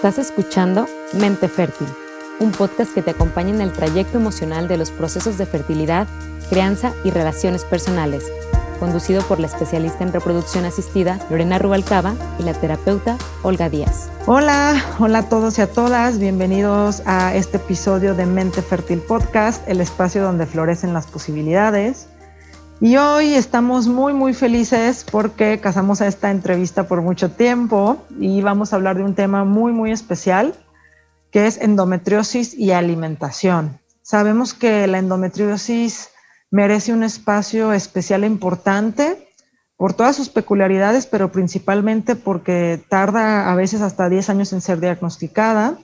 Estás escuchando Mente Fértil, un podcast que te acompaña en el trayecto emocional de los procesos de fertilidad, crianza y relaciones personales, conducido por la especialista en reproducción asistida Lorena Rubalcaba y la terapeuta Olga Díaz. Hola, hola a todos y a todas, bienvenidos a este episodio de Mente Fértil Podcast, el espacio donde florecen las posibilidades. Y hoy estamos muy, muy felices porque casamos a esta entrevista por mucho tiempo y vamos a hablar de un tema muy, muy especial, que es endometriosis y alimentación. Sabemos que la endometriosis merece un espacio especial e importante por todas sus peculiaridades, pero principalmente porque tarda a veces hasta 10 años en ser diagnosticada.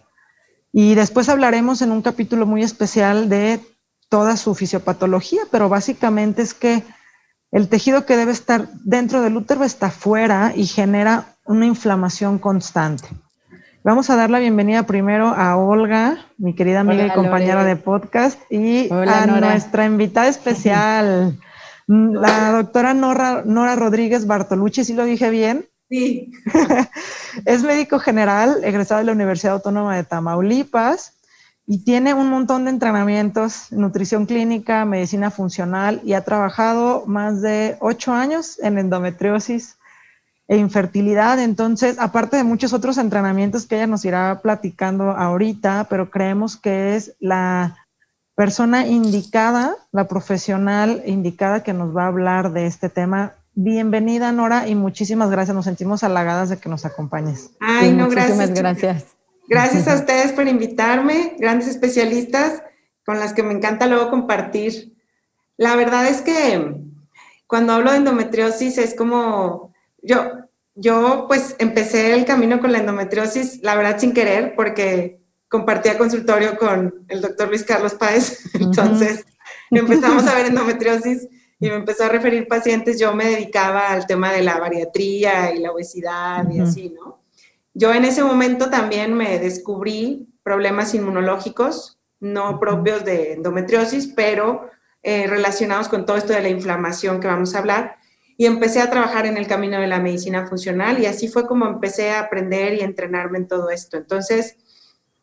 Y después hablaremos en un capítulo muy especial de toda su fisiopatología, pero básicamente es que el tejido que debe estar dentro del útero está fuera y genera una inflamación constante. Vamos a dar la bienvenida primero a Olga, mi querida amiga y compañera de podcast, y a nuestra invitada especial, la doctora Nora, Nora Rodríguez Bartolucci, ¿sí lo dije bien? Sí. es médico general, egresado de la Universidad Autónoma de Tamaulipas, y tiene un montón de entrenamientos, nutrición clínica, medicina funcional y ha trabajado más de ocho años en endometriosis e infertilidad. Entonces, aparte de muchos otros entrenamientos que ella nos irá platicando ahorita, pero creemos que es la persona indicada, la profesional indicada que nos va a hablar de este tema. Bienvenida, Nora, y muchísimas gracias. Nos sentimos halagadas de que nos acompañes. Ay, no, gracias. gracias. Gracias a ustedes por invitarme, grandes especialistas con las que me encanta luego compartir. La verdad es que cuando hablo de endometriosis es como, yo, yo pues empecé el camino con la endometriosis, la verdad sin querer, porque compartía consultorio con el doctor Luis Carlos Páez, entonces empezamos a ver endometriosis y me empezó a referir pacientes, yo me dedicaba al tema de la bariatría y la obesidad y así, ¿no? Yo en ese momento también me descubrí problemas inmunológicos, no propios de endometriosis, pero eh, relacionados con todo esto de la inflamación que vamos a hablar. Y empecé a trabajar en el camino de la medicina funcional y así fue como empecé a aprender y entrenarme en todo esto. Entonces,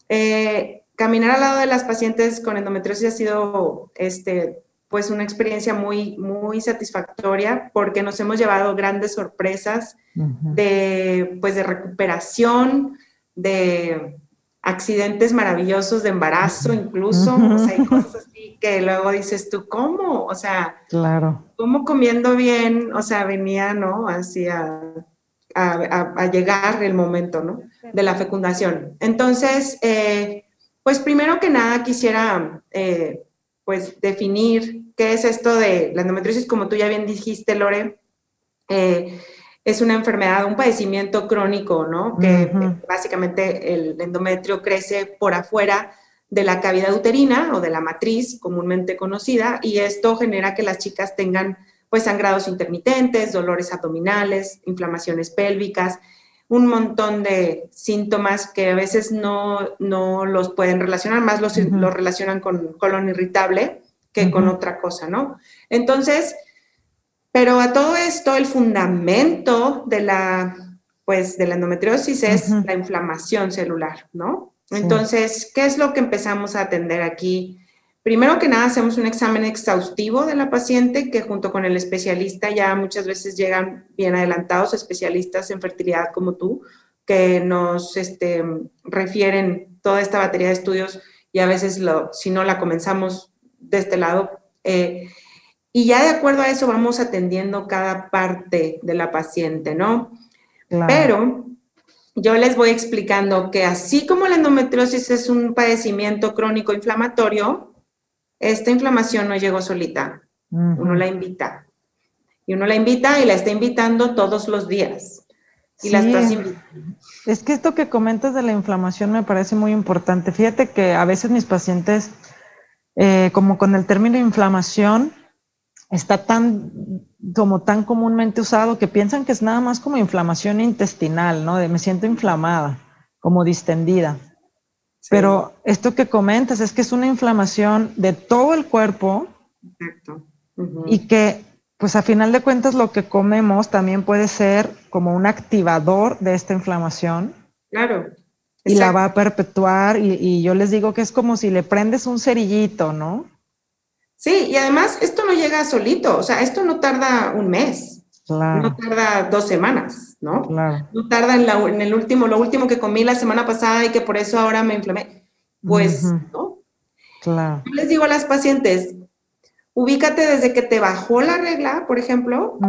eh, caminar al lado de las pacientes con endometriosis ha sido este, pues una experiencia muy, muy satisfactoria porque nos hemos llevado grandes sorpresas de, pues de recuperación, de accidentes maravillosos de embarazo incluso, o sea, hay cosas así que luego dices tú, ¿cómo? O sea, claro. ¿cómo comiendo bien? O sea, venía, ¿no? Así a, a, llegar el momento, ¿no? De la fecundación. Entonces, eh, pues primero que nada quisiera, eh, pues, definir ¿qué es esto de la endometriosis? Como tú ya bien dijiste, Lore, eh, es una enfermedad, un padecimiento crónico, ¿no? Que básicamente el endometrio crece por afuera de la cavidad uterina o de la matriz comúnmente conocida y esto genera que las chicas tengan pues sangrados intermitentes, dolores abdominales, inflamaciones pélvicas, un montón de síntomas que a veces no, no los pueden relacionar, más los, los relacionan con colon irritable que con otra cosa, ¿no? Entonces, pero a todo esto, el fundamento de la, pues, de la endometriosis es la inflamación celular, ¿no? Entonces, ¿qué es lo que empezamos a atender aquí? Primero que nada, hacemos un examen exhaustivo de la paciente que junto con el especialista ya muchas veces llegan bien adelantados, especialistas en fertilidad como tú, que nos este, refieren toda esta batería de estudios y a veces lo, si no la comenzamos de este lado. Eh, y ya de acuerdo a eso vamos atendiendo cada parte de la paciente, ¿no? Pero yo les voy explicando que así como la endometriosis es un padecimiento crónico inflamatorio, esta inflamación no llegó solita, uno la invita. Y uno la invita y la está invitando todos los días. Y la estás invitando. Es que esto que comentas de la inflamación me parece muy importante. Fíjate que a veces mis pacientes eh, como con el término inflamación, está tan, como tan comúnmente usado que piensan que es nada más como inflamación intestinal, ¿no? De me siento inflamada, como distendida. Pero esto que comentas es que es una inflamación de todo el cuerpo Exacto. y que, pues a final de cuentas, lo que comemos también puede ser como un activador de esta inflamación. Claro. Y la va a perpetuar y, yo les digo que es como si le prendes un cerillito, ¿no? Sí, y además esto no llega solito, o sea, esto no tarda un mes, no tarda dos semanas, ¿no? Claro. No tarda en, el último, lo último que comí la semana pasada y que por eso ahora me inflamé. Pues, ¿no? Claro. Yo les digo a las pacientes, Ubícate desde que te bajó la regla, por ejemplo,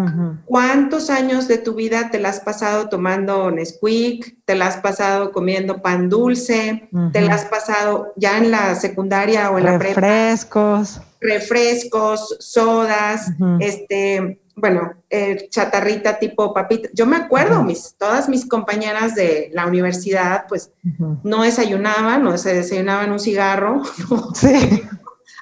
cuántos años de tu vida te la has pasado tomando Nesquik, te la has pasado comiendo pan dulce, te la has pasado ya en la secundaria o en la prepa. Refrescos. Refrescos, sodas, este, bueno, eh, chatarrita tipo papita. Yo me acuerdo, mis, todas mis compañeras de la universidad, pues no desayunaban, no se desayunaban un cigarro, sí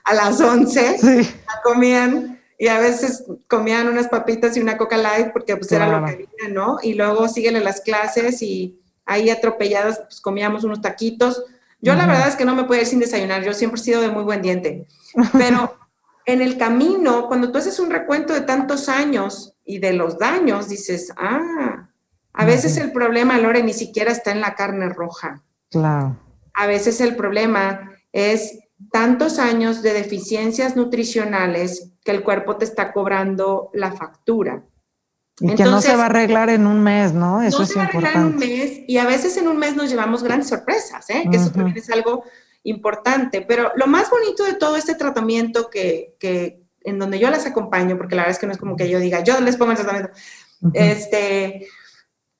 a las 11, comían y a veces comían unas papitas y una coca light porque pues era lo que había, ¿no? Y luego siguen las clases y ahí atropelladas pues comíamos unos taquitos. Yo la verdad es que no me puedo ir sin desayunar, yo siempre he sido de muy buen diente, pero en el camino, cuando tú haces un recuento de tantos años y de los daños, dices, ah, a veces el problema, Lore, ni siquiera está en la carne roja. Claro. A veces el problema es tantos años de deficiencias nutricionales que el cuerpo te está cobrando la factura. Y que no se va a arreglar en un mes, ¿no? Eso no se va a arreglar en un mes y a veces en un mes nos llevamos grandes sorpresas, ¿eh? Que eso también es algo importante. Pero lo más bonito de todo este tratamiento que, que, en donde yo las acompaño, porque la verdad es que no es como que yo diga, yo les pongo el tratamiento, este,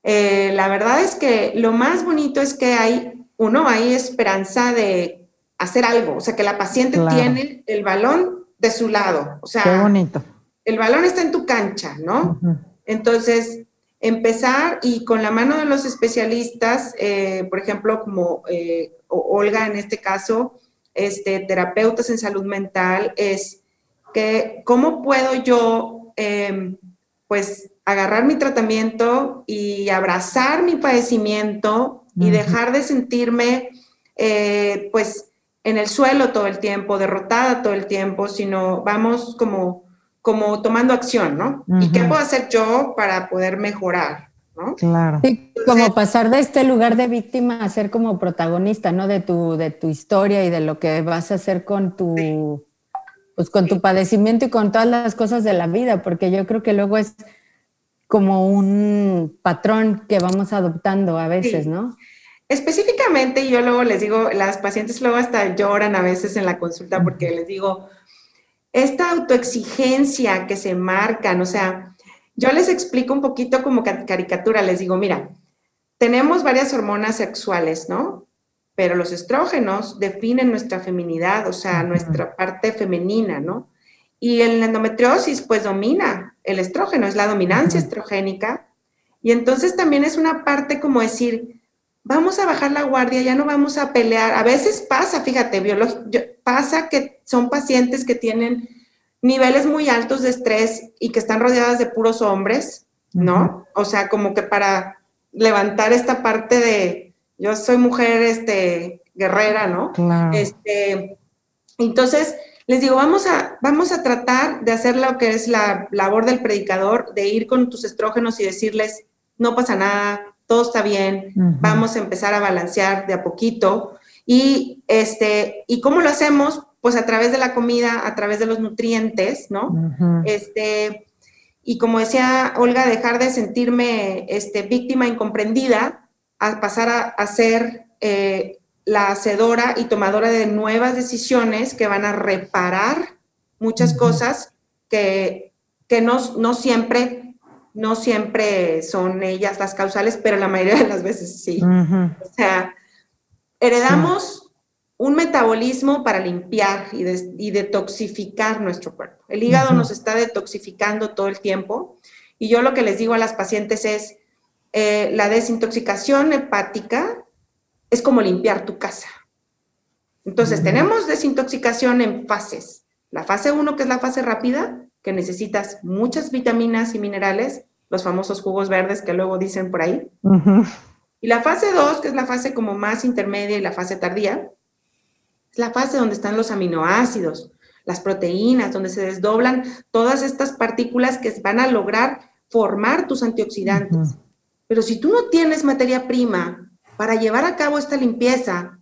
eh, la verdad es que lo más bonito es que hay, uno, hay esperanza de hacer algo, o sea, que la paciente tiene el balón de su lado, o sea, Qué bonito. el balón está en tu cancha, ¿no? Entonces, empezar y con la mano de los especialistas, eh, por ejemplo, como eh, Olga en este caso, este, terapeutas en salud mental, es que cómo puedo yo, em, pues, agarrar mi tratamiento y abrazar mi padecimiento y dejar de sentirme, eh, pues, en el suelo todo el tiempo, derrotada todo el tiempo, sino vamos como, como tomando acción, ¿no? ¿Y qué puedo hacer yo para poder mejorar? ¿no? Claro. Sí, como pasar de este lugar de víctima a ser como protagonista, ¿no? De tu, de tu historia y de lo que vas a hacer con tu, pues con tu padecimiento y con todas las cosas de la vida, porque yo creo que luego es como un patrón que vamos adoptando a veces, ¿no? Específicamente, yo luego les digo, las pacientes luego hasta lloran a veces en la consulta porque les digo, esta autoexigencia que se marcan, o sea, yo les explico un poquito como caricatura, les digo, mira, tenemos varias hormonas sexuales, ¿no? Pero los estrógenos definen nuestra feminidad, o sea, nuestra parte femenina, ¿no? Y en la endometriosis, pues domina el estrógeno, es la dominancia estrogénica. Y entonces también es una parte como decir, vamos a bajar la guardia, ya no vamos a pelear. A veces pasa, fíjate, pasa que son pacientes que tienen niveles muy altos de estrés y que están rodeadas de puros hombres, ¿no? O sea, como que para levantar esta parte de yo soy mujer este guerrera, ¿no? Este, entonces les digo, vamos a vamos a tratar de hacer lo que es la labor del predicador, de ir con tus estrógenos y decirles, no pasa nada, todo está bien, vamos a empezar a balancear de a poquito. Y, este, ¿Y cómo lo hacemos? Pues a través de la comida, a través de los nutrientes, ¿no? este, y como decía Olga, dejar de sentirme este, víctima incomprendida, a pasar a, ser eh, la hacedora y tomadora de nuevas decisiones que van a reparar muchas cosas que, que no, no siempre no siempre son ellas las causales, pero la mayoría de las veces sí. O sea, heredamos un metabolismo para limpiar y, detoxificar nuestro cuerpo. El hígado nos está detoxificando todo el tiempo y yo lo que les digo a las pacientes es, eh, la desintoxicación hepática es como limpiar tu casa. Entonces, tenemos desintoxicación en fases. La fase 1, que es la fase rápida, que necesitas muchas vitaminas y minerales, los famosos jugos verdes que luego dicen por ahí. Y la fase 2, que es la fase como más intermedia y la fase tardía, es la fase donde están los aminoácidos, las proteínas, donde se desdoblan todas estas partículas que van a lograr formar tus antioxidantes. Pero si tú no tienes materia prima para llevar a cabo esta limpieza,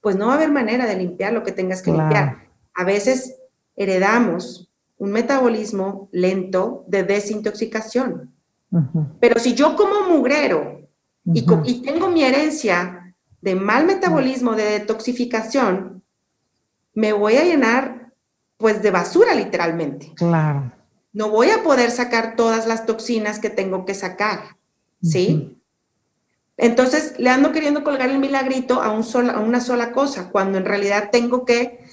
pues no va a haber manera de limpiar lo que tengas que limpiar. A veces heredamos un metabolismo lento de desintoxicación. Pero si yo como mugrero y, y, tengo mi herencia de mal metabolismo, de detoxificación, me voy a llenar pues de basura literalmente. Claro. No voy a poder sacar todas las toxinas que tengo que sacar, ¿sí? Entonces le ando queriendo colgar el milagrito a, un a una sola cosa, cuando en realidad tengo que,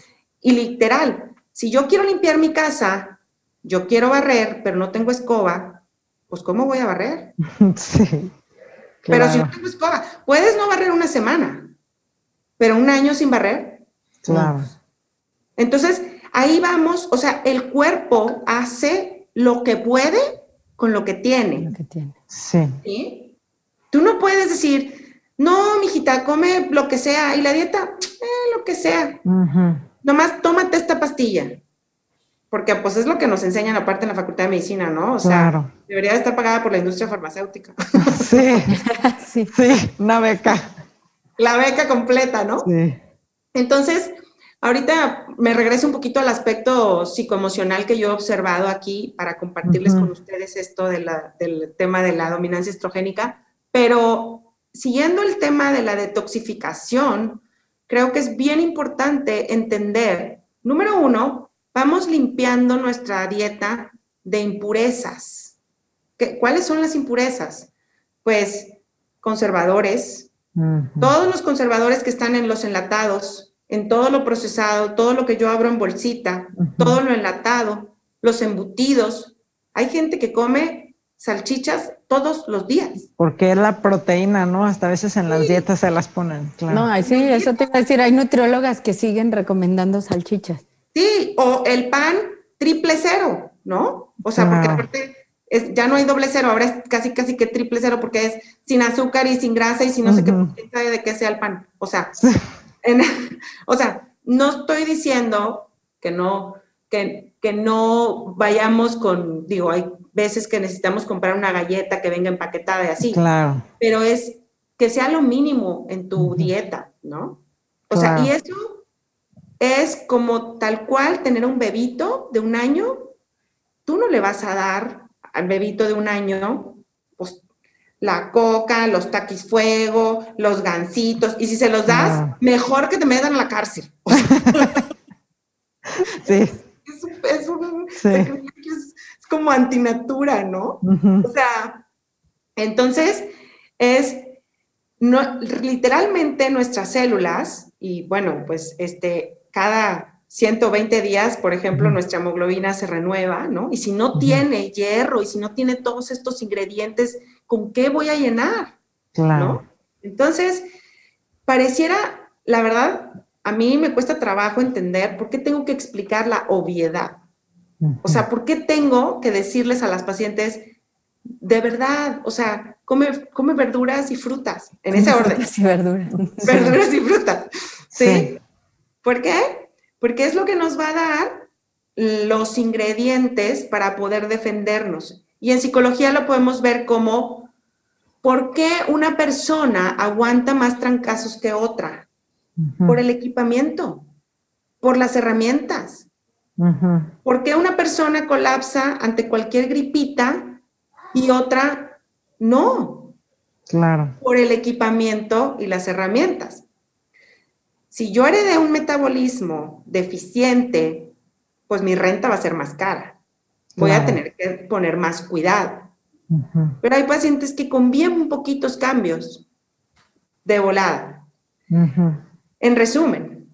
y literal, si yo quiero limpiar mi casa, yo quiero barrer, pero no tengo escoba, pues ¿cómo voy a barrer? Sí. Pero si no tengo escoba, puedes no barrer una semana, pero un año sin barrer. Claro. Entonces, ahí vamos, o sea, el cuerpo hace lo que puede con lo que tiene. Lo que tiene. Sí. Tú no puedes decir, no, mijita, come lo que sea, y la dieta, eh, lo que sea. Nomás tómate esta pastilla. Porque pues es lo que nos enseñan aparte en la Facultad de Medicina, ¿no? O sea, debería estar pagada por la industria farmacéutica. Sí, sí, sí, una beca. La beca completa, ¿no? Sí. Entonces, Ahorita me regreso un poquito al aspecto psicoemocional que yo he observado aquí para compartirles con ustedes esto del tema de la dominancia estrogénica, pero siguiendo el tema de la detoxificación, creo que es bien importante entender, número uno, vamos limpiando nuestra dieta de impurezas. ¿Cuáles son las impurezas? Pues conservadores, todos los conservadores que están en los enlatados, en todo lo procesado, todo lo que yo abro en bolsita, todo lo enlatado, los embutidos. Hay gente que come salchichas todos los días. Porque es la proteína, ¿no? Hasta a veces en las dietas se las ponen. Claro. No, sí, eso te iba a decir, hay nutriólogas que siguen recomendando salchichas. Sí, o el pan triple cero, ¿no? O sea, porque aparte es, ya no hay doble cero, ahora es casi casi que triple cero porque es sin azúcar y sin grasa y si no sé qué de qué sea el pan. O sea, o sea, no estoy diciendo que no, que, que no vayamos con, digo, hay veces que necesitamos comprar una galleta que venga empaquetada y así. Claro. Pero es que sea lo mínimo en tu dieta, ¿no? O sea, y eso es como tal cual tener un bebito de un año. Tú no le vas a dar al bebito de un año la coca, los taquis fuego, los gansitos, y si se los das, ah. mejor que te metan a la cárcel. sí. Es, un, es, como antinatura, ¿no? O sea, entonces es no, literalmente nuestras células, y bueno, pues este, cada 120 días, por ejemplo, nuestra hemoglobina se renueva, ¿no? Y si no tiene hierro y si no tiene todos estos ingredientes ¿con qué voy a llenar? Claro. Entonces, pareciera, la verdad, a mí me cuesta trabajo entender por qué tengo que explicar la obviedad. O sea, ¿por qué tengo que decirles a las pacientes, de verdad, o sea, come, come verduras y frutas, en ese orden. Verduras y verduras. Verduras y frutas. ¿Sí? ¿Por qué? Porque es lo que nos va a dar los ingredientes para poder defendernos. Y en psicología lo podemos ver como ¿Por qué una persona aguanta más trancazos que otra? Por el equipamiento, por las herramientas. ¿Por qué una persona colapsa ante cualquier gripita y otra no? Claro. Por el equipamiento y las herramientas. Si yo heredé un metabolismo deficiente, pues mi renta va a ser más cara. Voy a tener que poner más cuidado. Pero hay pacientes que con bien poquitos cambios de volada. En resumen,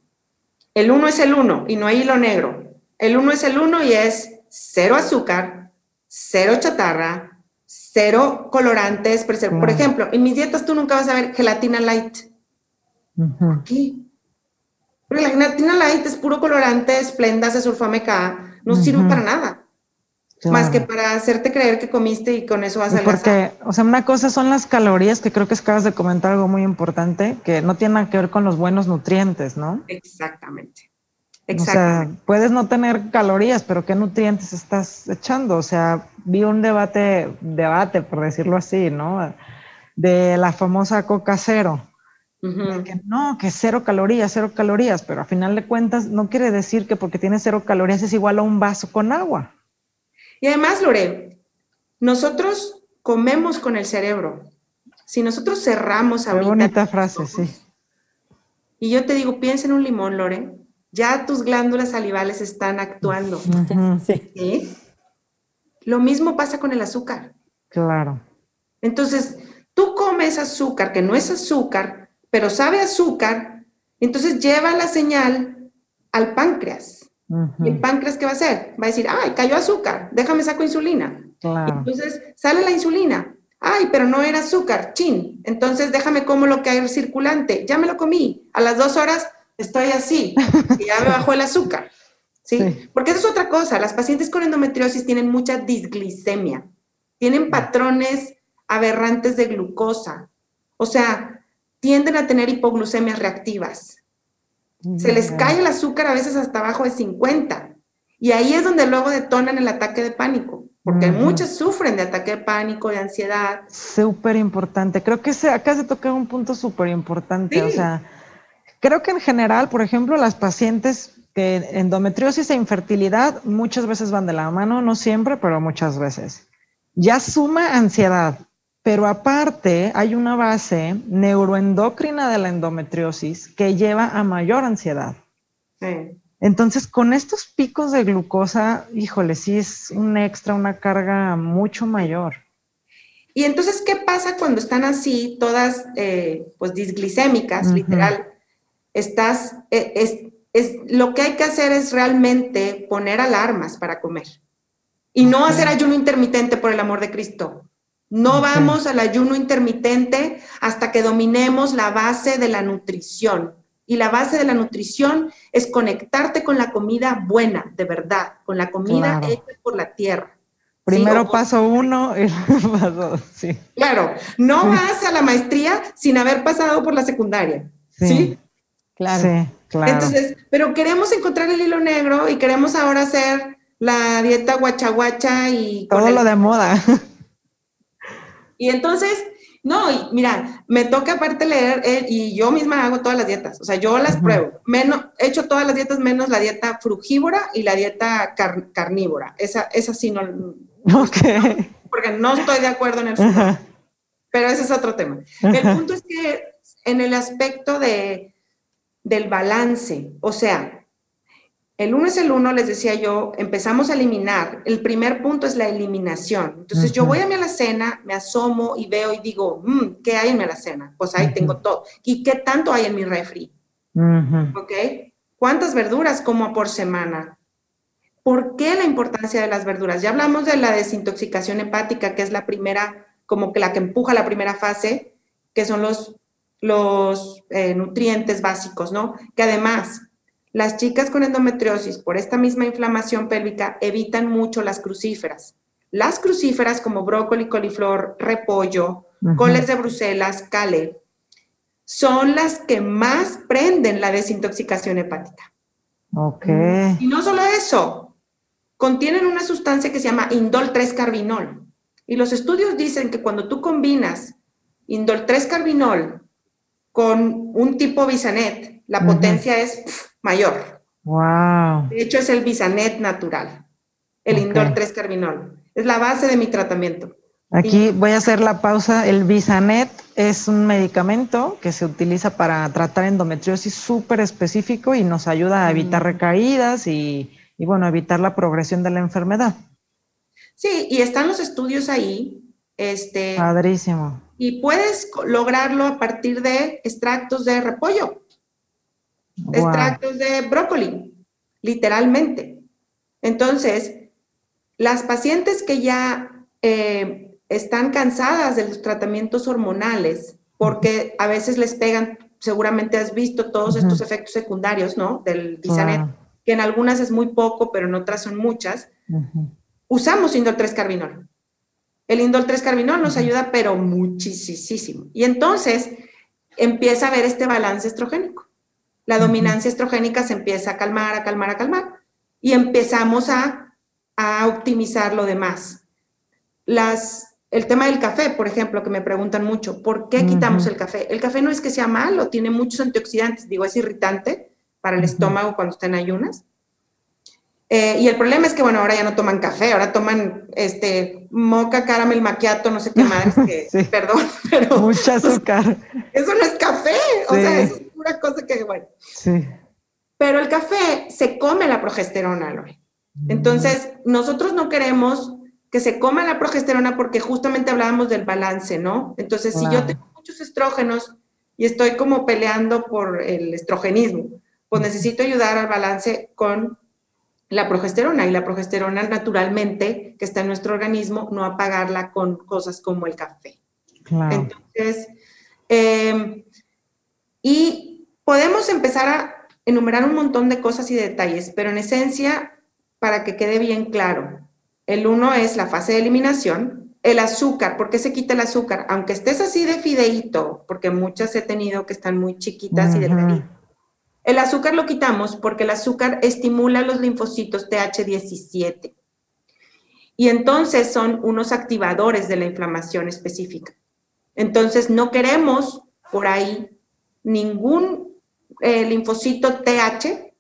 el uno es el uno y no hay hilo negro. El uno es el uno y es cero azúcar, cero chatarra, cero colorantes. Por ejemplo, en mis dietas tú nunca vas a ver gelatina light. ¿Por qué? Porque la gelatina light es puro colorante, esplenda, sulfame K, no sirve para nada. Más que para hacerte creer que comiste y con eso vas a Porque, o sea, una cosa son las calorías, que creo que acabas de comentar algo muy importante, que no tiene nada que ver con los buenos nutrientes, ¿no? Exactamente. Exactamente. O sea, puedes no tener calorías, pero ¿qué nutrientes estás echando? O sea, vi un debate, debate, por decirlo así, ¿no? De la famosa coca cero. que no, que cero calorías, cero calorías, pero a final de cuentas no quiere decir que porque tiene cero calorías es igual a un vaso con agua. Y además, Lore, nosotros comemos con el cerebro. Si nosotros cerramos ahorita... Qué bonita frase, sí. Y yo te digo, piensa en un limón, Lore, ya tus glándulas salivales están actuando. sí. Lo mismo pasa con el azúcar. Claro. Entonces, tú comes azúcar, que no es azúcar, pero sabe azúcar, entonces lleva la señal al páncreas. ¿Y el páncreas qué va a hacer? Va a decir, ay, cayó azúcar, déjame saco insulina. Entonces sale la insulina. Ay, pero no era azúcar, chin. Entonces déjame como lo que hay circulante. Ya me lo comí. A las dos horas estoy así. Y ya me bajó el azúcar. ¿sí? Porque eso es otra cosa. Las pacientes con endometriosis tienen mucha disglicemia. Tienen patrones aberrantes de glucosa. O sea, tienden a tener hipoglucemias reactivas. Se les cae el azúcar a veces hasta abajo de 50. Y ahí es donde luego detonan el ataque de pánico, porque muchas sufren de ataque de pánico, de ansiedad. Súper importante. Creo que se, acá se toca un punto súper importante. O sea, creo que en general, por ejemplo, las pacientes que endometriosis e infertilidad muchas veces van de la mano, no siempre, pero muchas veces. Ya suma ansiedad, pero aparte hay una base neuroendocrina de la endometriosis que lleva a mayor ansiedad. Entonces, con estos picos de glucosa, híjole, sí es un extra, una carga mucho mayor. Y entonces, ¿qué pasa cuando están así, todas, eh, pues, disglicémicas, literal? Estás, eh, es, es, lo que hay que hacer es realmente poner alarmas para comer. Y no hacer ayuno intermitente, por el amor de Cristo. No vamos al ayuno intermitente hasta que dominemos la base de la nutrición. Y la base de la nutrición es conectarte con la comida buena, de verdad, con la comida hecha por la tierra. Primero paso uno y paso dos, sí. Claro, no vas a la maestría sin haber pasado por la secundaria. Sí. Claro. Sí, claro. Entonces, pero queremos encontrar el hilo negro y queremos ahora hacer la dieta guachaguacha y... Todo lo de moda. Y entonces, no, y mira, me toca aparte leer eh, y yo misma hago todas las dietas, o sea, yo las pruebo. Menos, he hecho todas las dietas menos la dieta frugívora y la dieta carnívora. Esa, esa sí no. Okay. Porque no estoy de acuerdo en el Pero ese es otro tema. El punto es que en el aspecto de, del balance, o sea, el uno es el uno, les decía yo, empezamos a eliminar. El primer punto es la eliminación. Entonces yo voy a mi alacena, me asomo y veo y digo, mm, ¿qué hay en mi alacena? Pues ahí tengo todo. ¿Y qué tanto hay en mi refri? ¿Ok? ¿Cuántas verduras como por semana? ¿Por qué la importancia de las verduras? Ya hablamos de la desintoxicación hepática, que es la primera, como que la que empuja la primera fase, que son los, los eh, nutrientes básicos, ¿no? Que además las chicas con endometriosis por esta misma inflamación pélvica evitan mucho las crucíferas. Las crucíferas como brócoli, coliflor, repollo, coles de Bruselas, cale, son las que más prenden la desintoxicación hepática. Ok. Y no solo eso, contienen una sustancia que se llama indol 3-carbinol. Y los estudios dicen que cuando tú combinas indol 3-carbinol con un tipo bisanet, la potencia es mayor. Wow. De hecho, es el Bisanet natural, el Indol 3-carbinol. Es la base de mi tratamiento. Aquí voy a hacer la pausa. El Bisanet es un medicamento que se utiliza para tratar endometriosis súper específico y nos ayuda a evitar mm. recaídas y, y, bueno, evitar la progresión de la enfermedad. Sí, y están los estudios ahí. Este, Padrísimo. Y puedes lograrlo a partir de extractos de repollo extractos de brócoli, literalmente. Entonces, las pacientes que ya eh, están cansadas de los tratamientos hormonales, porque a veces les pegan, seguramente has visto todos estos efectos secundarios, ¿no? Del Bisanet, que en algunas es muy poco, pero en otras son muchas. Usamos indol 3-carbinol. El indol 3-carbinol nos ayuda, pero muchísimo. Y entonces empieza a haber este balance estrogénico la dominancia estrogénica se empieza a calmar, a calmar, a calmar, y empezamos a, optimizar lo demás. Las el tema del café, por ejemplo, que me preguntan mucho, ¿por qué quitamos el café? El café no es que sea malo, tiene muchos antioxidantes, digo, es irritante para el estómago cuando está en ayunas. Eh, y el problema es que, bueno, ahora ya no toman café, ahora toman este moca, caramel, maquiato, no sé qué más, perdón, pero... Mucho azúcar. Eso no es café, o sea, es pura cosa que, bueno. Sí. Pero el café se come la progesterona, Lore. Entonces, nosotros no queremos que se coma la progesterona porque justamente hablábamos del balance, ¿no? Entonces, si yo tengo muchos estrógenos y estoy como peleando por el estrogenismo, pues necesito ayudar al balance con la progesterona y la progesterona naturalmente que está en nuestro organismo, no apagarla con cosas como el café. Entonces, em, y podemos empezar a enumerar un montón de cosas y detalles, pero en esencia, para que quede bien claro, el uno es la fase de eliminación, el azúcar, ¿por qué se quita el azúcar? Aunque estés así de fideíto, porque muchas he tenido que están muy chiquitas y delgaditas. El azúcar lo quitamos porque el azúcar estimula los linfocitos TH17. Y entonces son unos activadores de la inflamación específica. Entonces no queremos por ahí ningún eh, linfocito TH.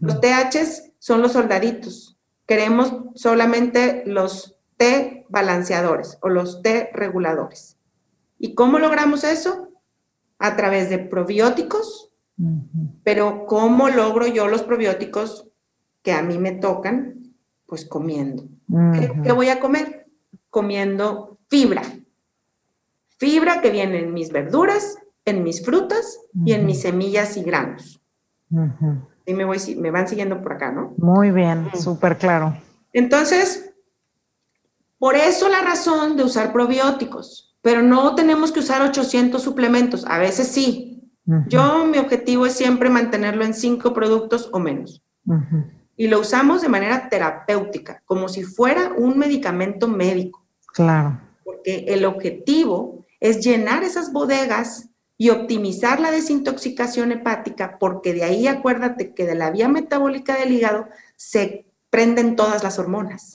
Los TH son los soldaditos queremos solamente los T balanceadores o los T reguladores. ¿Y cómo logramos eso? A través de probióticos, pero ¿cómo logro yo los probióticos que a mí me tocan? Pues comiendo. ¿Qué, voy a comer? Comiendo fibra. Fibra que viene en mis verduras, en mis frutas y en mis semillas y granos me, voy, me van siguiendo por acá, ¿no? Muy bien, súper claro. Entonces, por eso la razón de usar probióticos, pero no tenemos que usar 800 suplementos, a veces sí. Yo, mi objetivo es siempre mantenerlo en cinco productos o menos. Y lo usamos de manera terapéutica, como si fuera un medicamento médico. Claro. Porque el objetivo es llenar esas bodegas y optimizar la desintoxicación hepática, porque de ahí acuérdate que de la vía metabólica del hígado se prenden todas las hormonas.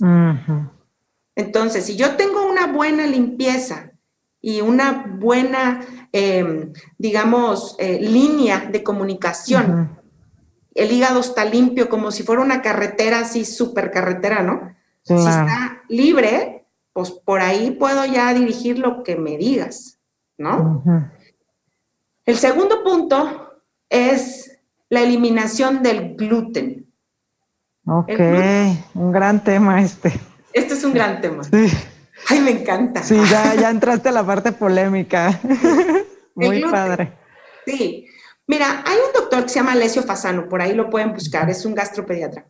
Entonces, si yo tengo una buena limpieza y una buena, em, digamos, eh, línea de comunicación, el hígado está limpio como si fuera una carretera así, súper carretera, ¿no? Si está libre, pues por ahí puedo ya dirigir lo que me digas, ¿no? El segundo punto es la eliminación del gluten. Ok, un gran tema este. Este es un gran tema. Sí. Ay, me encanta. Sí, ya, entraste a la parte polémica. Muy padre. Sí. Mira, hay un doctor que se llama Alessio Fasano, por ahí lo pueden buscar, es un gastropediatra.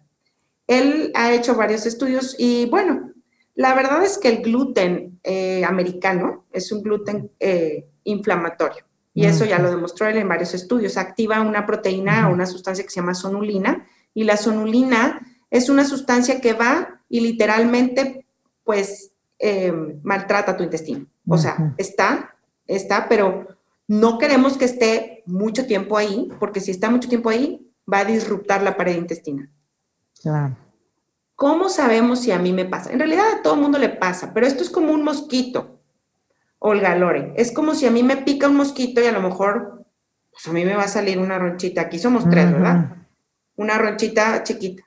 Él ha hecho varios estudios y bueno, la verdad es que el gluten eh, americano es un gluten eh, inflamatorio. Y eso ya lo demostró él en varios estudios. Activa una proteína, una sustancia que se llama sonulina, y la sonulina es una sustancia que va y literalmente, pues, eh, maltrata tu intestino. O sea, está, está, pero no queremos que esté mucho tiempo ahí, porque si está mucho tiempo ahí, va a disruptar la pared intestinal. Claro. ¿Cómo sabemos si a mí me pasa? En realidad a todo el mundo le pasa, pero esto es como un mosquito. Olga Lore. Es como si a mí me pica un mosquito y a lo mejor, pues a mí me va a salir una ronchita. Aquí somos tres, ¿verdad? Una ronchita chiquita.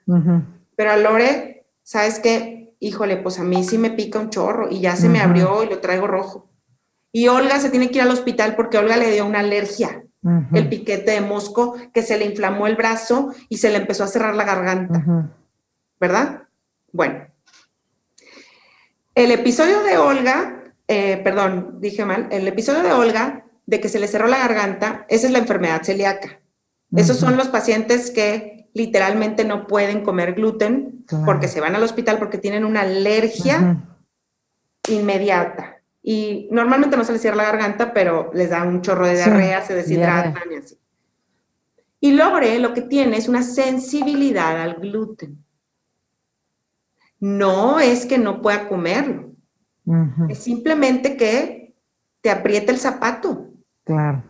Pero a Lore, ¿sabes qué? Híjole, pues a mí sí me pica un chorro y ya se me abrió y lo traigo rojo. Y Olga se tiene que ir al hospital porque Olga le dio una alergia, el piquete de mosco, que se le inflamó el brazo y se le empezó a cerrar la garganta. ¿Verdad? Bueno. El episodio de Olga eh, perdón, dije mal, el episodio de Olga, de que se le cerró la garganta, esa es la enfermedad celíaca. Esos son los pacientes que literalmente no pueden comer gluten porque se van al hospital porque tienen una alergia inmediata. Y normalmente no se les cierra la garganta, pero les da un chorro de diarrea, se deshidratan y así. Y Lore lo que tiene es una sensibilidad al gluten. No es que no pueda comerlo, es simplemente que te aprieta el zapato. Claro.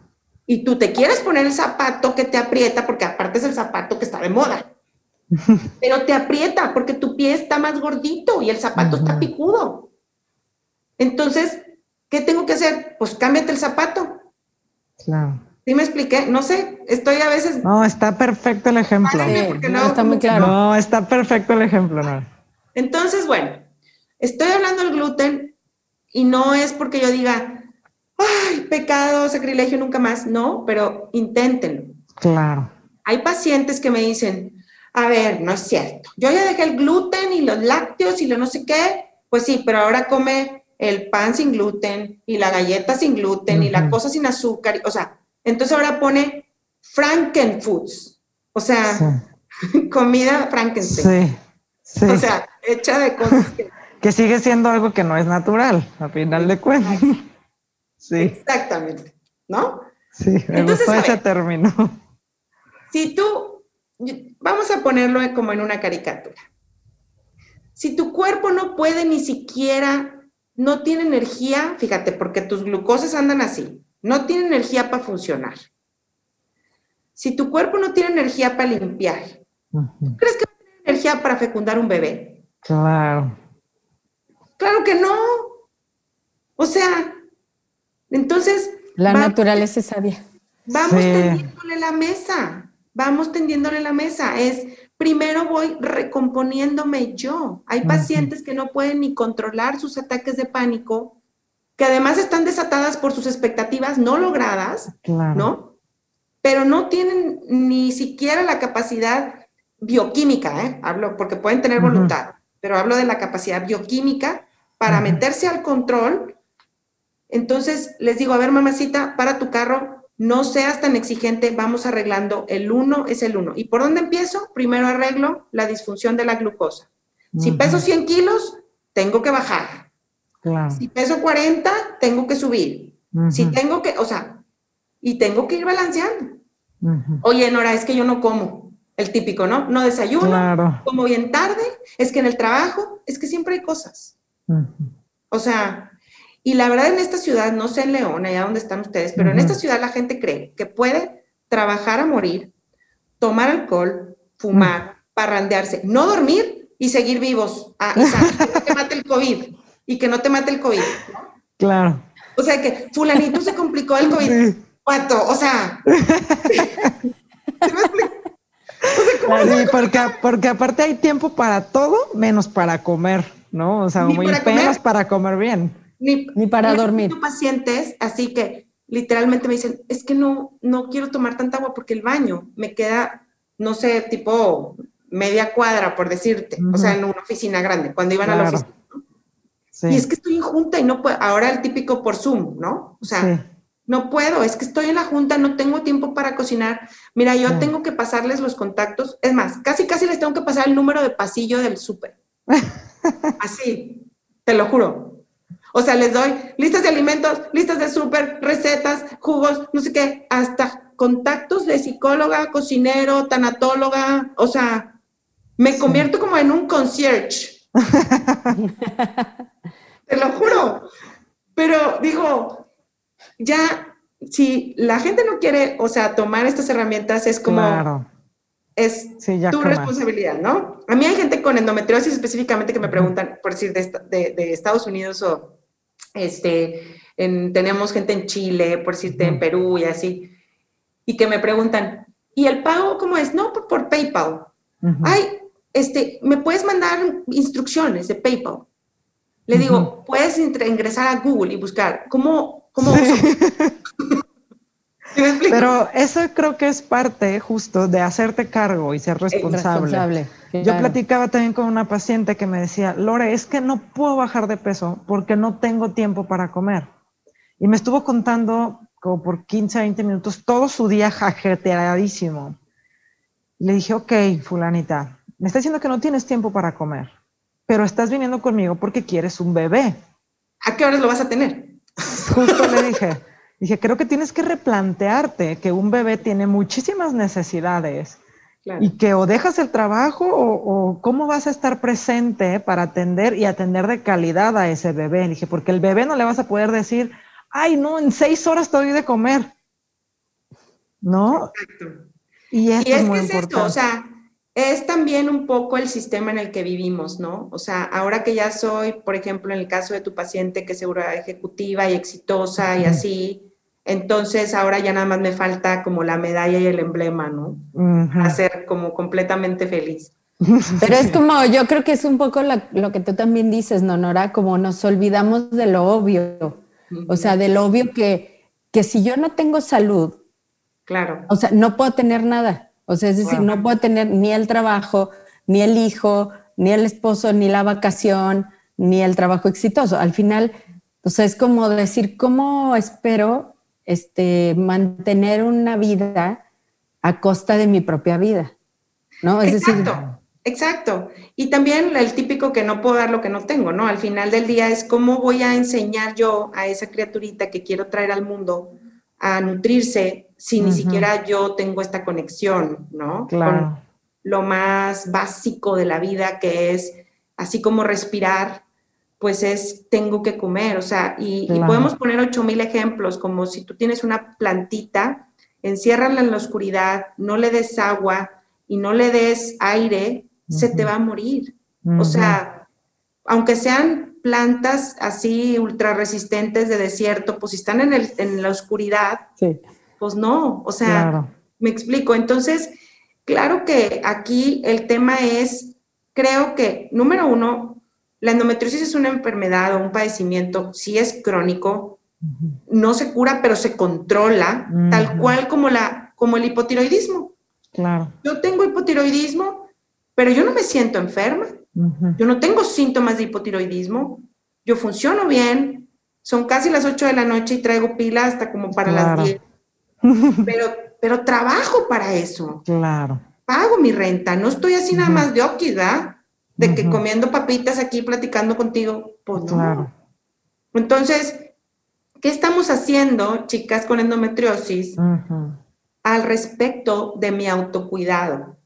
Y tú te quieres poner el zapato que te aprieta, porque aparte es el zapato que está de moda. Pero te aprieta porque tu pie está más gordito y el zapato está picudo. Entonces, ¿qué tengo que hacer? Pues cámbiate el zapato. Claro. ¿Sí me expliqué? No sé, estoy a veces... No, está perfecto el ejemplo. no, está muy claro. No, está perfecto el ejemplo, no. Entonces, bueno, estoy hablando del gluten y no es porque yo diga, ay, pecado, sacrilegio, nunca más. No, pero inténtenlo. Claro. Hay pacientes que me dicen, a ver, no es cierto. Yo ya dejé el gluten y los lácteos y lo no sé qué. Pues sí, pero ahora come el pan sin gluten y la galleta sin gluten y la cosa sin azúcar. O sea, entonces ahora pone Frankenfoods, o sea, comida Frankenstein. Sí, O sea, hecha de cosas que... sigue siendo algo que no es natural, a final de cuentas. Sí. Exactamente, ¿no? Sí, me Entonces, gustó ese término. Si tú, vamos a ponerlo como en una caricatura. Si tu cuerpo no puede ni siquiera, no tiene energía, fíjate, porque tus glucosas andan así, no tiene energía para funcionar. Si tu cuerpo no tiene energía para limpiar, ¿crees que a tener energía para fecundar un bebé? Claro. Claro que no. O sea, entonces... La naturaleza es sabia. Vamos tendiéndole la mesa, vamos tendiéndole la mesa. Es, primero voy recomponiéndome yo. Hay pacientes que no pueden ni controlar sus ataques de pánico que además están desatadas por sus expectativas no logradas, ¿no? Pero no tienen ni siquiera la capacidad bioquímica, ¿eh? Hablo porque pueden tener voluntad, pero hablo de la capacidad bioquímica para meterse al control. Entonces les digo, a ver, mamacita, para tu carro, no seas tan exigente, vamos arreglando. El uno es el uno. ¿Y por dónde empiezo? Primero arreglo la disfunción de la glucosa. Si peso 100 kilos, tengo que bajar. Si peso 40, tengo que subir. Si tengo que, o sea, y tengo que ir balanceando. Oye, Nora, es que yo no como. El típico, ¿no? No desayuno, como bien tarde, es que en el trabajo, es que siempre hay cosas. O sea, y la verdad en esta ciudad, no sé en León, allá donde están ustedes, pero en esta ciudad la gente cree que puede trabajar a morir, tomar alcohol, fumar, parrandearse, no dormir y seguir vivos. Ah, y que mate el COVID y que no te mate el COVID. Claro. O sea, que fulanito se complicó el COVID. ¿Cuánto? O sea... sí, porque, porque aparte hay tiempo para todo menos para comer, ¿no? O sea, muy menos para comer bien. Ni, para dormir. Tengo pacientes, así que literalmente me dicen, es que no, no quiero tomar tanta agua porque el baño me queda, no sé, tipo media cuadra, por decirte, o sea, en una oficina grande, cuando iban a la oficina. Y es que estoy en junta y no puedo, ahora el típico por Zoom, ¿no? O sea, no puedo, es que estoy en la junta, no tengo tiempo para cocinar. Mira, yo tengo que pasarles los contactos, es más, casi casi les tengo que pasar el número de pasillo del súper. Así, te lo juro. O sea, les doy listas de alimentos, listas de súper, recetas, jugos, no sé qué, hasta contactos de psicóloga, cocinero, tanatóloga, o sea, me convierto como en un concierge. Te lo juro. Pero digo, ya, si la gente no quiere, o sea, tomar estas herramientas es como... Es tu responsabilidad, ¿no? A mí hay gente con endometriosis específicamente que me preguntan, por decir, de, Estados Unidos o este, tenemos gente en Chile, por decirte, en Perú y así, y que me preguntan, ¿y el pago cómo es? No, por, PayPal. Ay, este, ¿me puedes mandar instrucciones de PayPal? Le digo, puedes ingresar a Google y buscar cómo... cómo Pero eso creo que es parte justo de hacerte cargo y ser responsable. Yo platicaba también con una paciente que me decía, Lore, es que no puedo bajar de peso porque no tengo tiempo para comer. Y me estuvo contando como por 15, 20 minutos todo su día jajeteadísimo. Le dije, ok, fulanita, me está diciendo que no tienes tiempo para comer pero estás viniendo conmigo porque quieres un bebé. ¿A qué horas lo vas a tener? Justo le dije, dije, creo que tienes que replantearte que un bebé tiene muchísimas necesidades y que o dejas el trabajo o, cómo vas a estar presente para atender y atender de calidad a ese bebé. Le dije, porque el bebé no le vas a poder decir, ay, no, en seis horas te doy de comer. ¿No? Exacto. Y, es, es, muy importante. o sea, es también un poco el sistema en el que vivimos, ¿no? O sea, ahora que ya soy, por ejemplo, en el caso de tu paciente que es segura ejecutiva y exitosa y así, entonces ahora ya nada más me falta como la medalla y el emblema, ¿no? A ser como completamente feliz. Pero es como, yo creo que es un poco lo que tú también dices, ¿no, Nora? Como nos olvidamos de lo obvio. O sea, de lo obvio que, que si yo no tengo salud, claro. O sea, no puedo tener nada. O sea, es decir, no puedo tener ni el trabajo, ni el hijo, ni el esposo, ni la vacación, ni el trabajo exitoso. Al final, o sea, es como decir, ¿cómo espero este, mantener una vida a costa de mi propia vida? ¿No? Es exacto, decir, exacto. Y también el típico que no puedo dar lo que no tengo, ¿no? Al final del día es cómo voy a enseñar yo a esa criaturita que quiero traer al mundo a nutrirse si ni siquiera yo tengo esta conexión, ¿no? Claro. Con lo más básico de la vida que es, así como respirar, pues es, tengo que comer, o sea, y, podemos poner ocho mil ejemplos, como si tú tienes una plantita, enciérrala en la oscuridad, no le des agua y no le des aire, se te va a morir. O sea, aunque sean plantas así ultra resistentes de desierto, pues si están en, el, en la oscuridad, sí. pues no, o sea, me explico. Entonces, claro que aquí el tema es, creo que, número uno, la endometriosis es una enfermedad o un padecimiento, si es crónico, no se cura, pero se controla, tal cual como, la, como el hipotiroidismo. Claro. Yo tengo hipotiroidismo, pero yo no me siento enferma. Yo no tengo síntomas de hipotiroidismo. Yo funciono bien. Son casi las 8 de la noche y traigo pila hasta como para las 10 pero, pero trabajo para eso. Claro. Pago mi renta, no estoy así nada más de oquis, De que comiendo papitas aquí platicando contigo, pues no. Claro. Entonces, ¿qué estamos haciendo, chicas, con endometriosis al respecto de mi autocuidado?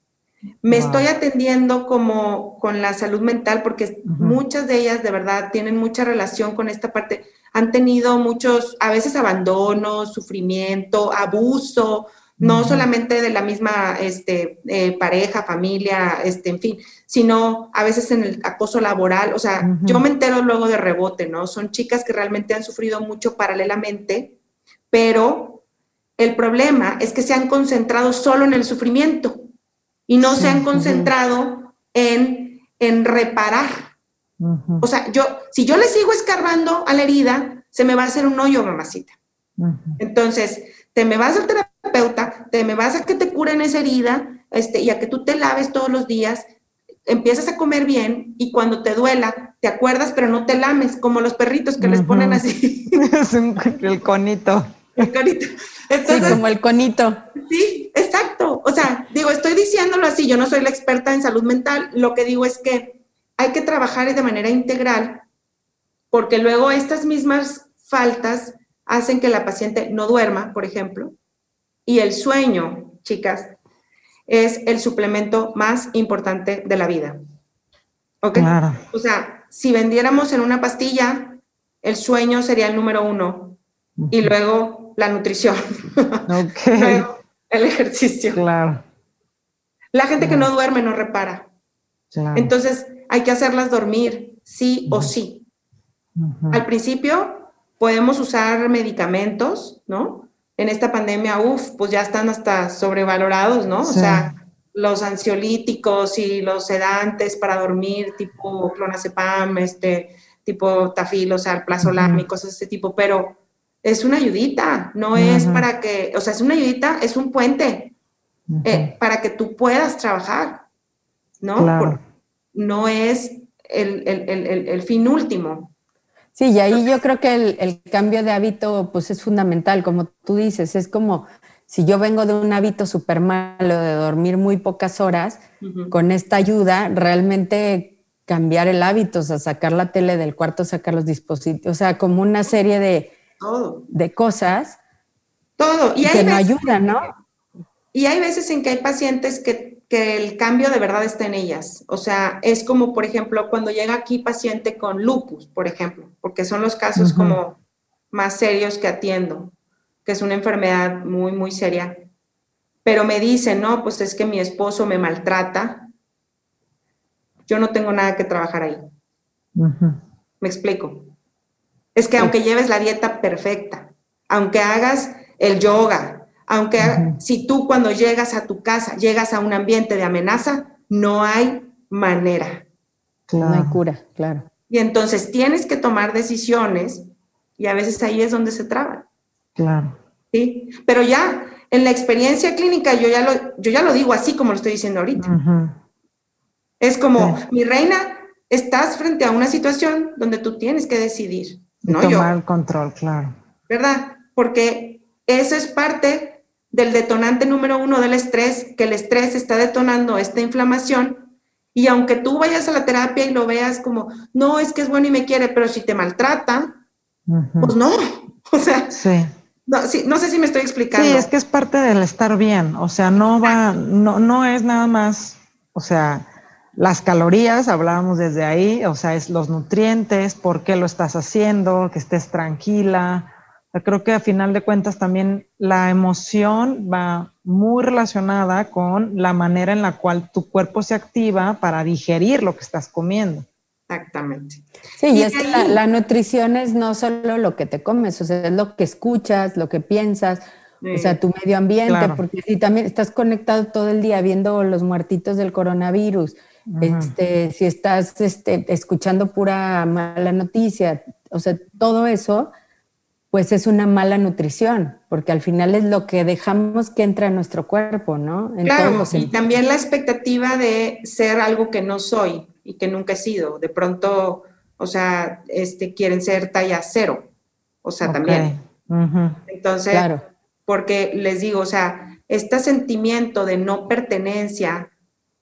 Me estoy atendiendo como con la salud mental porque muchas de ellas de verdad tienen mucha relación con esta parte han tenido muchos, a veces abandono, sufrimiento, abuso, no solamente de la misma este, eh, pareja, familia, este, en fin, sino a veces en el acoso laboral. O sea, yo me entero luego de rebote, ¿no? Son chicas que realmente han sufrido mucho paralelamente, pero el problema es que se han concentrado solo en el sufrimiento y no se han concentrado en, en reparar o sea, yo, si yo le sigo escarbando a la herida, se me va a hacer un hoyo, mamacita. Entonces, te me vas al terapeuta, te me vas a que te curen esa herida, este, y a que tú te laves todos los días, empiezas a comer bien y cuando te duela, te acuerdas, pero no te lames, como los perritos que les ponen así. el conito. El conito. sí, como el conito. Sí, exacto. O sea, digo, estoy diciéndolo así, yo no soy la experta en salud mental, lo que digo es que hay que trabajar de manera integral porque luego estas mismas faltas hacen que la paciente no duerma, por ejemplo, y el sueño, chicas, es el suplemento más importante de la vida. ¿Ok? O sea, si vendiéramos en una pastilla, el sueño sería el número uno y luego la nutrición. luego el ejercicio. Claro. La gente que no duerme no repara. Entonces, hay que hacerlas dormir, sí o sí. Al principio podemos usar medicamentos, ¿no? En esta pandemia, uff, pues ya están hasta sobrevalorados, ¿no? O sea, los ansiolíticos y los sedantes para dormir, tipo clonazepam, este, tipo tafil, o sea, plazolam y cosas de ese tipo, pero es una ayudita, no es para que, o sea, es una ayudita, es un puente eh, para que tú puedas trabajar, ¿no? Claro no es el, fin último. Sí, y ahí yo creo que el, cambio de hábito pues es fundamental, como tú dices, es como si yo vengo de un hábito súper malo de dormir muy pocas horas, con esta ayuda realmente cambiar el hábito, o sea, sacar la tele del cuarto, sacar los dispositivos, o sea, como una serie de, de cosas Todo. Y que no ayudan, ¿no? Y hay veces en que hay pacientes que que el cambio de verdad está en ellas. O sea, es como, por ejemplo, cuando llega aquí paciente con lupus, por ejemplo, porque son los casos como más serios que atiendo, que es una enfermedad muy, muy seria. Pero me dicen, no, pues es que mi esposo me maltrata yo no tengo nada que trabajar ahí. ¿Me explico? Es que aunque lleves la dieta perfecta, aunque hagas el yoga, aunque si tú cuando llegas a tu casa llegas a un ambiente de amenaza, no hay manera. No hay cura, claro. Y entonces tienes que tomar decisiones y a veces ahí es donde se traban. Claro. ¿Sí? Pero ya en la experiencia clínica yo ya lo, yo ya lo digo así como lo estoy diciendo ahorita. Es como, mi reina, estás frente a una situación donde tú tienes que decidir. no tomar el control, claro. ¿Verdad? Porque eso es parte del detonante número uno del estrés, que el estrés está detonando esta inflamación y aunque tú vayas a la terapia y lo veas como, no, es que es bueno y me quiere, pero si te maltrata, pues no. O sea, No, sé si me estoy explicando. Sí, es que es parte del estar bien. O sea, no va, no, no es nada más, o sea, las calorías, hablábamos desde ahí, o sea, es los nutrientes, por qué lo estás haciendo, que estés tranquila, creo que a final de cuentas también la emoción va muy relacionada con la manera en la cual tu cuerpo se activa para digerir lo que estás comiendo. Exactamente. Sí, y, es que la, nutrición es no solo lo que te comes, o sea, es lo que escuchas, lo que piensas, o sea, tu medio ambiente, porque si también estás conectado todo el día viendo los muertitos del coronavirus, este, si estás este, escuchando pura mala noticia, o sea, todo eso pues es una mala nutrición, porque al final es lo que dejamos que entra a nuestro cuerpo, ¿no? claro, y también la expectativa de ser algo que no soy y que nunca he sido. De pronto, o sea, este, quieren ser talla cero, o sea, también. Entonces, porque les digo, o sea, este sentimiento de no pertenencia,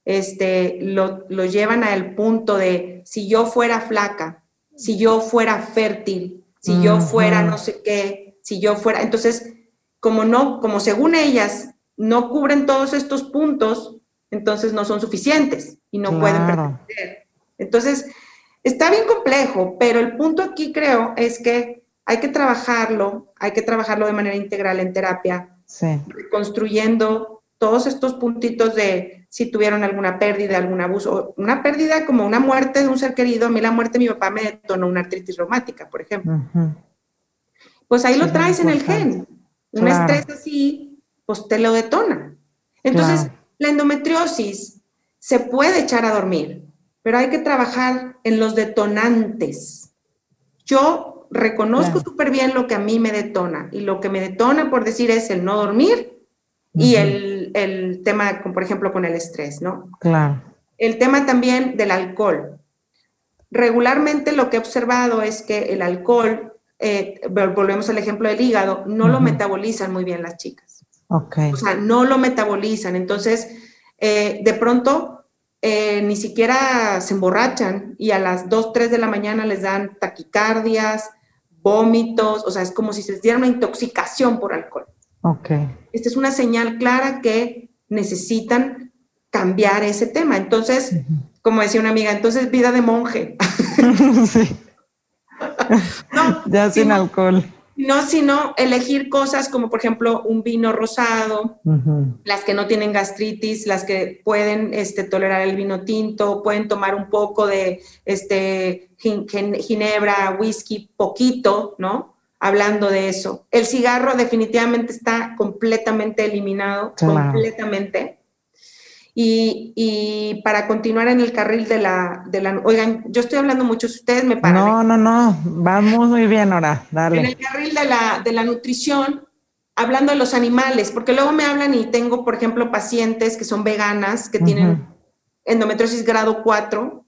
este, lo, lo llevan al punto de, si yo fuera flaca, si yo fuera fértil, si yo fuera no sé qué, si yo fuera, entonces, como no, como según ellas no cubren todos estos puntos, entonces no son suficientes y no pueden pertenecer. Entonces, está bien complejo, pero el punto aquí creo es que hay que trabajarlo, hay que trabajarlo de manera integral en terapia, construyendo todos estos puntitos de si tuvieron alguna pérdida, algún abuso, una pérdida como una muerte de un ser querido, a mí la muerte de mi papá me detonó una artritis reumática, por ejemplo. Pues ahí lo traes en el gen. Un estrés así, pues te lo detona. Entonces, la endometriosis se puede echar a dormir, pero hay que trabajar en los detonantes. Yo reconozco súper bien lo que a mí me detona y lo que me detona, por decir, es el no dormir y el, el, tema, por ejemplo, con el estrés, ¿no? Claro. El tema también del alcohol. Regularmente lo que he observado es que el alcohol, eh, volvemos al ejemplo del hígado, no lo metabolizan muy bien las chicas. Ok. O sea, no lo metabolizan. Entonces, eh, de pronto, eh, ni siquiera se emborrachan y a las 2, 3 de la mañana les dan taquicardias, vómitos, o sea, es como si se diera una intoxicación por alcohol. Ok. Esta es una señal clara que necesitan cambiar ese tema. Entonces, como decía una amiga, entonces vida de monje. sí. no, ya sin alcohol. No, sino elegir cosas como, por ejemplo, un vino rosado, las que no tienen gastritis, las que pueden este, tolerar el vino tinto, pueden tomar un poco de este, ginebra, whisky, poquito, ¿no? Hablando de eso. El cigarro definitivamente está completamente eliminado, completamente. Y, para continuar en el carril de la, de la... Oigan, yo estoy hablando mucho, ustedes me paran. No, no, no, vamos muy bien ahora, dale. En el carril de la, de la nutrición, hablando de los animales, porque luego me hablan y tengo, por ejemplo, pacientes que son veganas, que tienen endometriosis grado 4,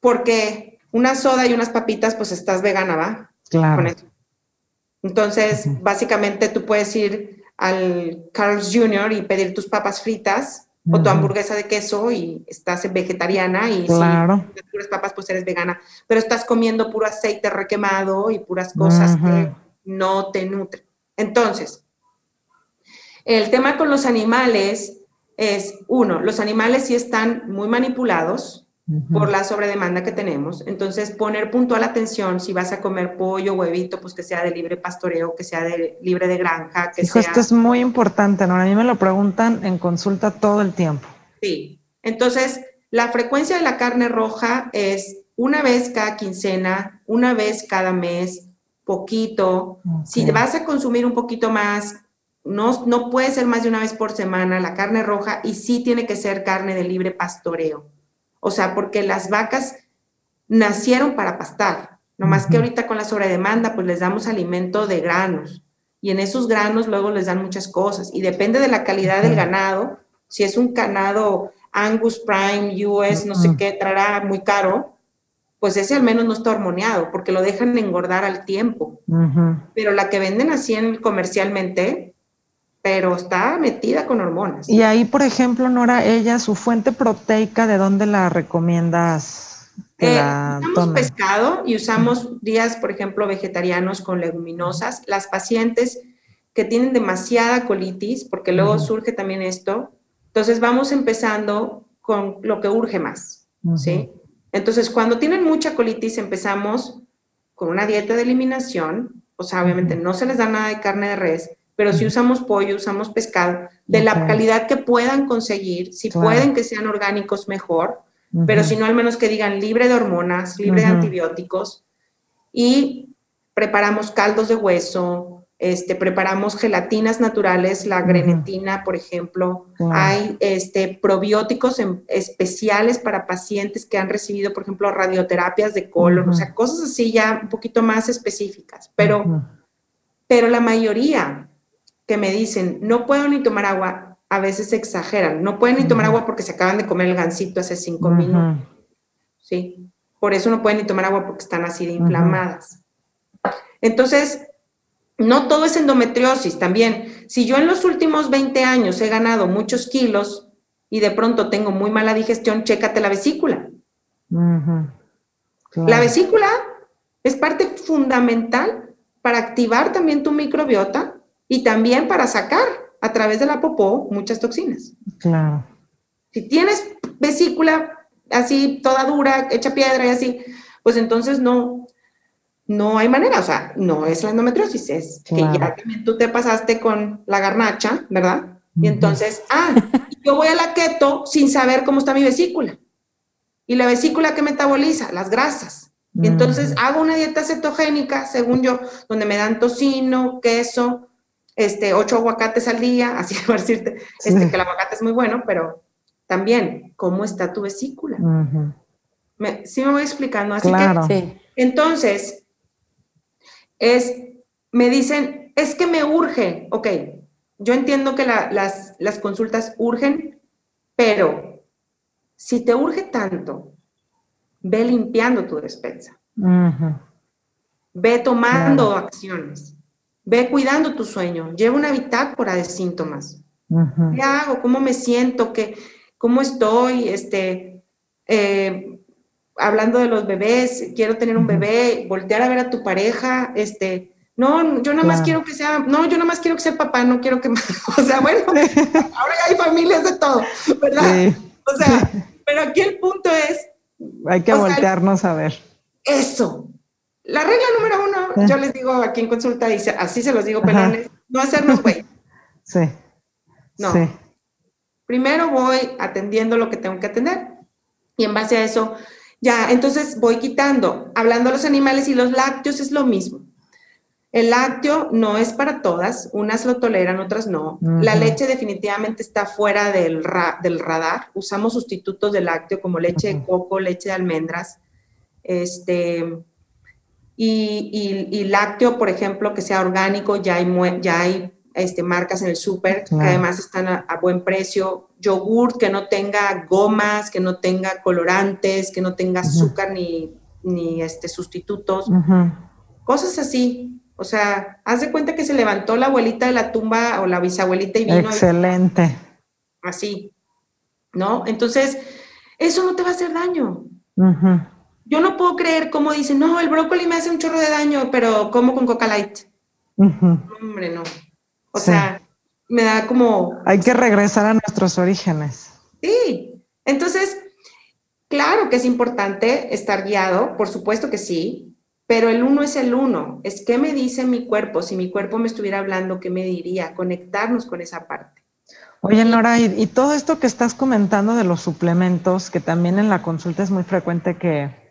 porque una soda y unas papitas, pues estás vegana, ¿va? Claro. Entonces, básicamente tú puedes ir al Carl's Jr. y pedir tus papas fritas o tu hamburguesa de queso y estás vegetariana y claro. si puras papas pues eres vegana, pero estás comiendo puro aceite requemado y puras cosas que no te nutren. Entonces, el tema con los animales es, uno, los animales sí están muy manipulados, por la sobredemanda que tenemos. Entonces, poner puntual atención si vas a comer pollo, huevito, pues que sea de libre pastoreo, que sea de libre de granja, que sea... Esto es muy importante, ¿no? A mí me lo preguntan en consulta todo el tiempo. Sí. Entonces, la frecuencia de la carne roja es una vez cada quincena, una vez cada mes, poquito. Si vas a consumir un poquito más, no, no puede ser más de una vez por semana la carne roja y sí tiene que ser carne de libre pastoreo. O sea, porque las vacas nacieron para pastar. No más que ahorita con la sobredemanda, pues les damos alimento de granos. Y en esos granos luego les dan muchas cosas. Y depende de la calidad del ganado. Si es un ganado Angus Prime, US, no sé qué, traerá muy caro, pues ese al menos no está hormoneado, porque lo dejan engordar al tiempo. Pero la que venden así en, comercialmente, pero está metida con hormonas. Y ahí, por ejemplo, Nora, ella, su fuente proteica, ¿de dónde la recomiendas? Eh, usamos pescado y usamos días, por ejemplo, vegetarianos con leguminosas. Las pacientes que tienen demasiada colitis, porque luego surge también esto, entonces vamos empezando con lo que urge más, ¿sí? Entonces, cuando tienen mucha colitis, empezamos con una dieta de eliminación, o sea, obviamente no se les da nada de carne de res, pero si usamos pollo, usamos pescado, de la calidad que puedan conseguir, si pueden que sean orgánicos, mejor, pero si no, al menos que digan libre de hormonas, libre de antibióticos, y preparamos caldos de hueso, este, preparamos gelatinas naturales, la grenetina, por ejemplo. Hay este, probióticos especiales para pacientes que han recibido, por ejemplo, radioterapias de colon, o sea, cosas así ya un poquito más específicas. Pero, pero la mayoría que me dicen, no puedo ni tomar agua, a veces exageran. No pueden ni tomar agua porque se acaban de comer el gansito hace cinco minutos. Sí. Por eso no pueden ni tomar agua porque están así de inflamadas. Entonces, no todo es endometriosis también. Si yo en los últimos 20 años he ganado muchos kilos y de pronto tengo muy mala digestión, chécate la vesícula. La vesícula es parte fundamental para activar también tu microbiota y también para sacar a través de la popó muchas toxinas. Claro. Si tienes vesícula así toda dura, hecha piedra y así, pues entonces no, no hay manera, o sea, no es la endometriosis, es que ya tú te pasaste con la garnacha, ¿verdad? Y entonces, ah, yo voy a la keto sin saber cómo está mi vesícula. Y la vesícula que metaboliza, las grasas. Y entonces hago una dieta cetogénica, según yo, donde me dan tocino, queso, este, ocho aguacates al día, así a decirte, este, que el aguacate es muy bueno, pero también, ¿cómo está tu vesícula? sí me voy explicando, así que, sí. entonces, es, me dicen, es que me urge, ok, yo entiendo que las, consultas urgen, pero si te urge tanto, ve limpiando tu despensa. Ve tomando acciones. Ve cuidando tu sueño. Lleva una bitácora de síntomas. ¿Qué hago? ¿Cómo me siento? ¿Qué, ¿Cómo estoy? Este, eh, hablando de los bebés, quiero tener un bebé, voltear a ver a tu pareja, este, no, yo nada más quiero que sea, no, yo nada más quiero que sea papá, no quiero que, o sea, bueno, ahora hay familias de todo, ¿verdad? O sea, pero aquí el punto es... Hay que voltearnos a ver. Eso. La regla número uno, yo les digo aquí en consulta, dice, así se los digo, pelones, no hacernos güey. Sí. No. Primero voy atendiendo lo que tengo que atender y en base a eso ya, entonces voy quitando. Hablando de los animales y los lácteos es lo mismo. El lácteo no es para todas, unas lo toleran, otras no. La leche definitivamente está fuera del, del, radar. Usamos sustitutos de lácteo como leche de coco, leche de almendras. Este, y, lácteo, por ejemplo, que sea orgánico, ya hay, ya hay este, marcas en el súper que además están a, buen precio. Yogur que no tenga gomas, que no tenga colorantes, que no tenga azúcar ni, ni este, sustitutos. Cosas así. O sea, haz de cuenta que se levantó la abuelita de la tumba o la bisabuelita y vino. Excelente. así. ¿No? Entonces, eso no te va a hacer daño. Yo no puedo creer cómo dicen, no, el brócoli me hace un chorro de daño, pero como con Coca Light. Hombre, no. O sea, me da como... Hay que regresar a nuestros orígenes. Sí, entonces, claro que es importante estar guiado, por supuesto que sí, pero el uno es el uno. Es qué me dice mi cuerpo. Si mi cuerpo me estuviera hablando, ¿qué me diría? Conectarnos con esa parte. Oye, Nora, y, todo esto que estás comentando de los suplementos, que también en la consulta es muy frecuente que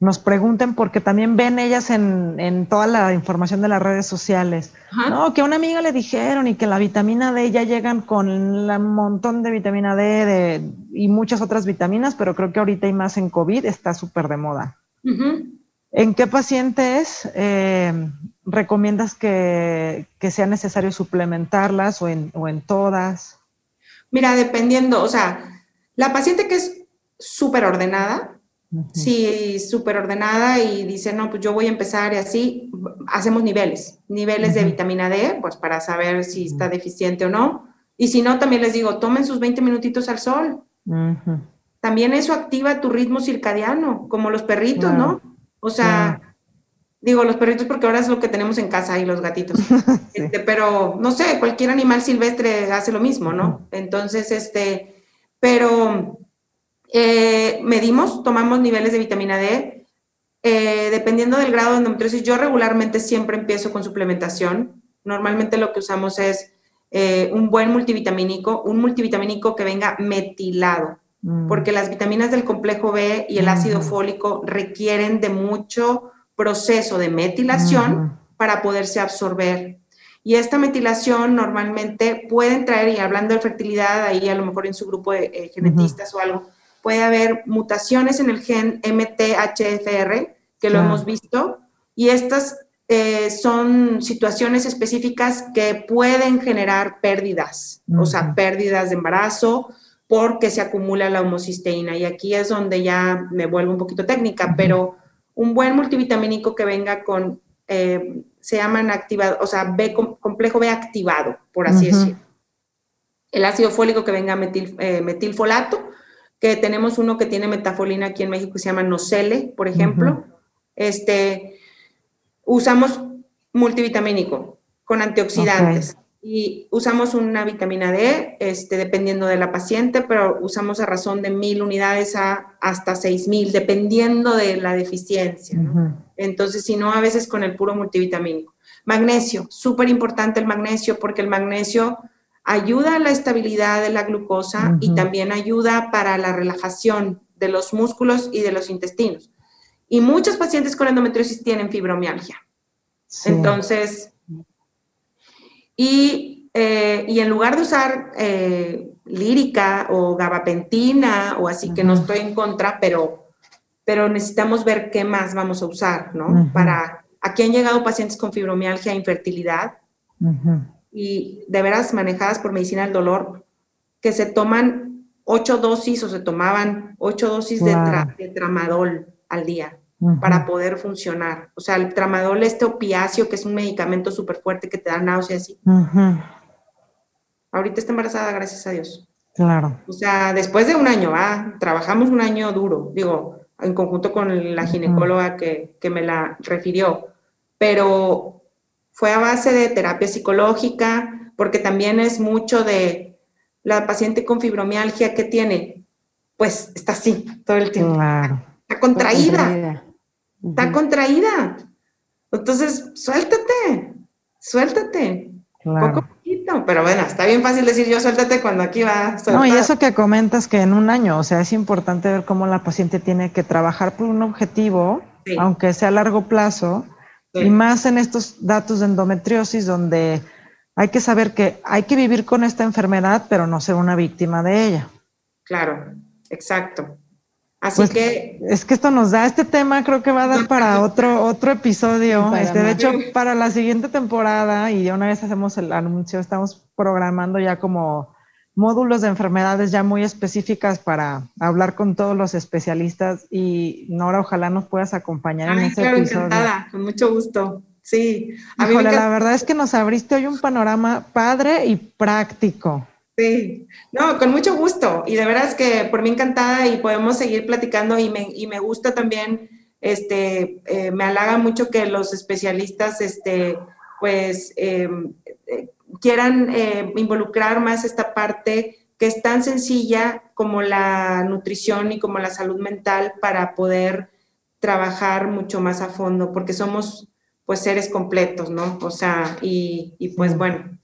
nos pregunten, porque también ven ellas en, toda la información de las redes sociales, no, que a una amiga le dijeron y que la vitamina D ya llegan con un montón de vitamina D y muchas otras vitaminas, pero creo que ahorita y más en COVID está súper de moda. ¿En qué pacientes eh, recomiendas que, sea necesario suplementarlas o en, o en todas? Mira, dependiendo, o sea, la paciente que es súper ordenada, sí, súper ordenada y dice, no, pues yo voy a empezar y así, hacemos niveles, niveles de vitamina D, pues para saber si está deficiente o no. Y si no, también les digo, tomen sus 20 minutitos al sol. También eso activa tu ritmo circadiano, como los perritos, ¿no? O sea, Digo, los perritos porque ahora es lo que tenemos en casa y los gatitos. Este, pero no sé, cualquier animal silvestre hace lo mismo, ¿no? Entonces, este, pero eh, medimos, tomamos niveles de vitamina D. Eh, dependiendo del grado de endometriosis, yo regularmente siempre empiezo con suplementación. Normalmente lo que usamos es eh, un buen multivitamínico, un multivitamínico que venga metilado, mm. porque las vitaminas del complejo B y el ácido fólico requieren de mucho proceso de metilación para poderse absorber. Y esta metilación normalmente pueden traer, y hablando de fertilidad, ahí a lo mejor en su grupo de eh, genetistas o algo, puede haber mutaciones en el gen MTHFR, que lo hemos visto, y estas eh, son situaciones específicas que pueden generar pérdidas, o sea, pérdidas de embarazo porque se acumula la homocisteína. Y aquí es donde ya me vuelvo un poquito técnica, pero un buen multivitamínico que venga con, eh, se llaman activados, o sea, B, complejo B activado, por así decirlo. El ácido fólico que venga metil, eh, metilfolato, que tenemos uno que tiene metafolina aquí en México que se llama Nocele, por ejemplo. Este, usamos multivitamínico con antioxidantes y usamos una vitamina D, este, dependiendo de la paciente, pero usamos a razón de mil unidades a hasta seis mil, dependiendo de la deficiencia. Entonces, si no, a veces con el puro multivitamínico. Magnesio, súper importante el magnesio, porque el magnesio ayuda a la estabilidad de la glucosa y también ayuda para la relajación de los músculos y de los intestinos. Y muchos pacientes con endometriosis tienen fibromialgia. Entonces, eh, y, en lugar de usar eh, lírica o gabapentina o así, que no estoy en contra, pero, pero necesitamos ver qué más vamos a usar, ¿no? Para, aquí han llegado pacientes con fibromialgia, infertilidad, y de veras manejadas por medicina del dolor, que se toman ocho dosis o se tomaban ocho dosis de, de tramadol al día para poder funcionar. O sea, el tramadol, este opiáceo, que es un medicamento súper fuerte que te da náuseas así. Ahorita está embarazada, gracias a Dios. Claro. O sea, después de un año, va, trabajamos un año duro, digo, en conjunto con la ginecóloga que, que me la refirió, pero fue a base de terapia psicológica, porque también es mucho de la paciente con fibromialgia que tiene, pues está así todo el tiempo. Claro. Está contraída está contraída. Entonces, suéltate, suéltate. Poco poquito, pero bueno, está bien fácil decir yo suéltate cuando aquí va. No, y eso que comentas que en un año, o sea, es importante ver cómo la paciente tiene que trabajar por un objetivo, aunque sea a largo plazo, y más en estos datos de endometriosis donde hay que saber que hay que vivir con esta enfermedad, pero no ser una víctima de ella. Claro, exacto. Así pues, que... Es que esto nos da, este tema creo que va a dar para otro, otro episodio. Este, de hecho, para la siguiente temporada, y ya una vez hacemos el anuncio, estamos programando ya como módulos de enfermedades ya muy específicas para hablar con todos los especialistas y Nora, ojalá nos puedas acompañar en ese episodio. encantada, con mucho gusto. Sí. A la verdad es que nos abriste hoy un panorama padre y práctico. Sí, no, con mucho gusto. Y de veras que por mí encantada y podemos seguir platicando y me, y me gusta también, este, eh, me halaga mucho que los especialistas, este, pues, eh, quieran eh, involucrar más esta parte que es tan sencilla como la nutrición y como la salud mental para poder trabajar mucho más a fondo, porque somos pues seres completos, ¿no? O sea, y, y pues bueno.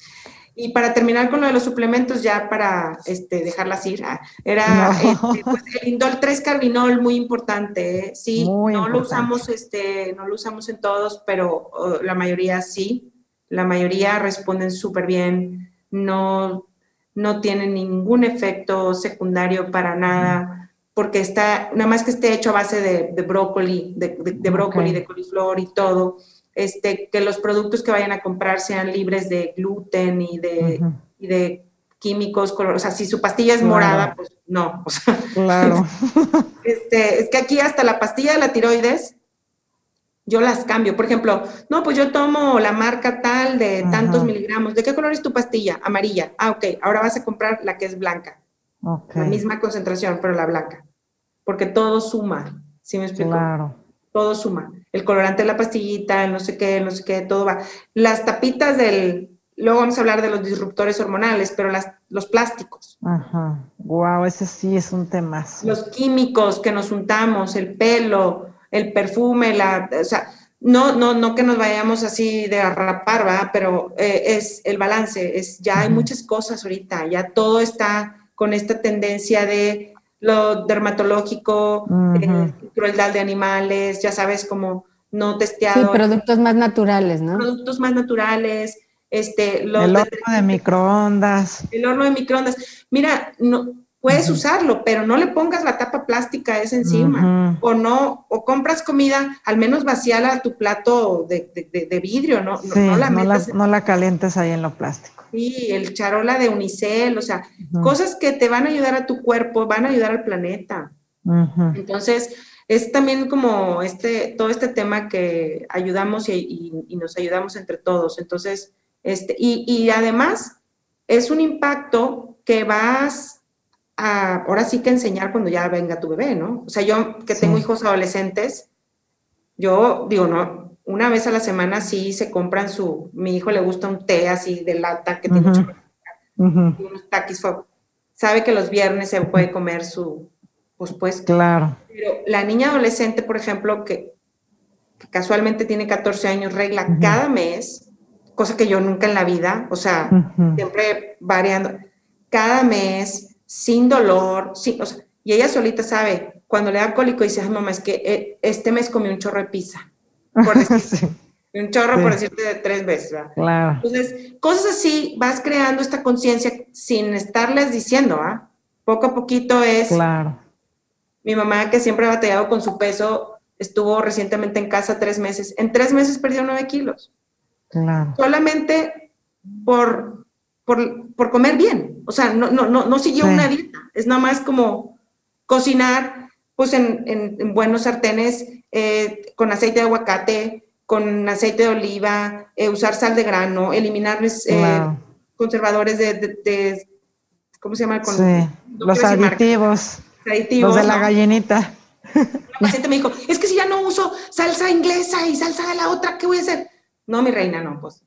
Y para terminar con lo de los suplementos, ya para este, dejarlas ir, ah, era este, pues, el Indol 3 Carbinol, muy importante. ¿eh? Sí, no lo usamos, este, no lo usamos en todos, pero la mayoría sí. La mayoría responden súper bien, no, no tienen ningún efecto secundario para nada, porque está, nada más que esté hecho a base de, brócoli, de, brócoli, de coliflor y todo este, que los productos que vayan a comprar sean libres de gluten y de, de químicos, color, o sea, si su pastilla es morada, pues no. claro. este, es que aquí hasta la pastilla de la tiroides, yo las cambio. Por ejemplo, no, pues yo tomo la marca tal de tantos miligramos. ¿De qué color es tu pastilla? Amarilla. Ah, ok. Ahora vas a comprar la que es blanca. La misma concentración, pero la blanca. Porque todo suma. ¿Sí me explico? Claro todo suma. El colorante de la pastillita, el no sé qué, no sé qué, todo va. Las tapitas del, luego vamos a hablar de los disruptores hormonales, pero las, los plásticos. Ajá, wow, ese sí es un tema. Los químicos que nos untamos, el pelo, el perfume, la, o sea, no, no, no que nos vayamos así de arrapar, ¿va? Pero eh, es el balance, es, ya hay muchas cosas ahorita, ya todo está con esta tendencia de lo dermatológico, eh, crueldad de animales, ya sabes, como no testeado. Sí, productos más naturales, ¿no? Productos más naturales, este, el horno de, microondas. El horno de microondas. Mira, no, puedes usarlo, pero no le pongas la tapa plástica esa encima. O no, o compras comida, al menos vaciala a tu plato de, vidrio, ¿no? no, la, no la calientes ahí en lo plástico. Sí, el charola de unicel, o sea, cosas que te van a ayudar a tu cuerpo, van a ayudar al planeta. Entonces, es también como este, todo este tema que ayudamos y, nos ayudamos entre todos. Entonces, este, y, además es un impacto que vas a, ahora sí que enseñar cuando ya venga tu bebé, ¿no? O sea, yo que tengo hijos adolescentes, yo digo, no, una vez a la semana sí se compran su, mi hijo le gusta un té así de lata que tiene unos taquis, sabe que los viernes se puede comer su, pues pues. Claro. Pero la niña adolescente, por ejemplo, que, casualmente tiene 14 años, regla cada mes, cosa que yo nunca en la vida, o sea, siempre variando, cada mes, sin dolor, sí, o sea, y ella solita sabe, cuando le da cólico dice, mamá, es que eh, este mes comí un chorro de pizza por un chorro por decirte de tres veces. Claro. Entonces, cosas así, vas creando esta conciencia sin estarles diciendo, ¿ah? Poco a poquito es... Claro. Mi mamá, que siempre ha batallado con su peso, estuvo recientemente en casa tres meses. En tres meses perdió nueve kilos. Claro. Solamente por, por, comer bien. O sea, no, no, no, no siguió una dieta. Es nada más como cocinar, pues en, en buenos sartenes, eh, con aceite de aguacate, con aceite de oliva, eh, usar sal de grano, eliminar eh, conservadores de, ¿cómo se llama? los aditivos, los de la gallinita. El paciente me dijo, es que si ya no uso salsa inglesa y salsa de la otra, ¿qué voy a hacer? No, mi reina, no, pues.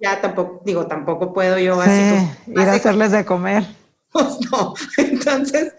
Ya tampoco, digo, tampoco puedo yo así. ir a hacerles de comer. Pues no, entonces,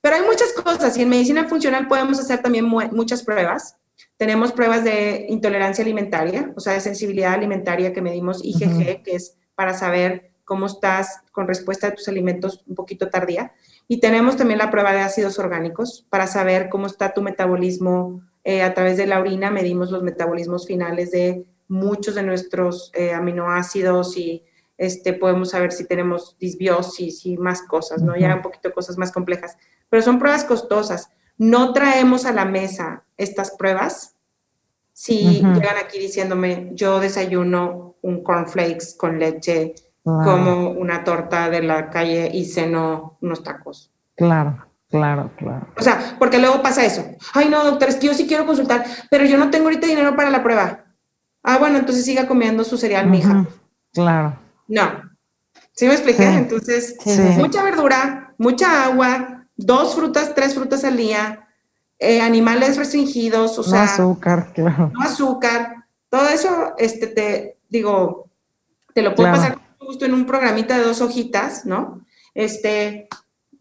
pero hay muchas cosas y en medicina funcional podemos hacer también muchas pruebas. Tenemos pruebas de intolerancia alimentaria, o sea, de sensibilidad alimentaria que medimos IgG, que es para saber cómo estás con respuesta a tus alimentos un poquito tardía. Y tenemos también la prueba de ácidos orgánicos para saber cómo está tu metabolismo eh, a través de la orina. Medimos los metabolismos finales de muchos de nuestros eh, aminoácidos y este, podemos saber si tenemos disbiosis y más cosas, ¿no? Ya un poquito cosas más complejas pero son pruebas costosas. No traemos a la mesa estas pruebas si llegan aquí diciéndome, yo desayuno un cornflakes con leche, como una torta de la calle y ceno unos tacos. Claro, claro, claro. O sea, porque luego pasa eso. Ay, no, doctor, es que yo sí quiero consultar, pero yo no tengo ahorita dinero para la prueba. Ah, bueno, entonces siga comiendo su cereal, mija. Claro. No. ¿Sí me expliqué? Entonces, mucha verdura, mucha agua, dos frutas, tres frutas al día, eh, animales restringidos, o no sea, azúcar, claro. No azúcar, todo eso, este, te digo, te lo puedo pasar justo en un programita de dos hojitas, ¿no? Este,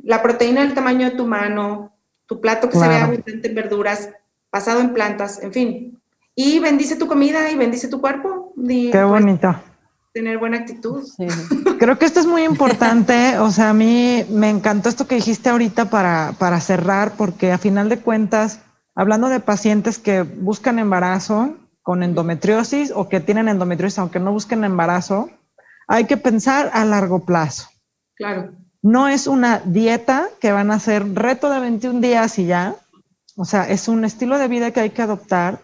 la proteína del tamaño de tu mano, tu plato que se vea abundante en verduras, basado en plantas, en fin. Y bendice tu comida y bendice tu cuerpo. Qué pues, bonito. tener buena actitud. Creo que esto es muy importante. O sea, a mí me encantó esto que dijiste ahorita para, para cerrar, porque a final de cuentas, hablando de pacientes que buscan embarazo con endometriosis o que tienen endometriosis aunque no busquen embarazo, hay que pensar a largo plazo. Claro. No es una dieta que van a hacer reto de 21 días y ya. O sea, es un estilo de vida que hay que adoptar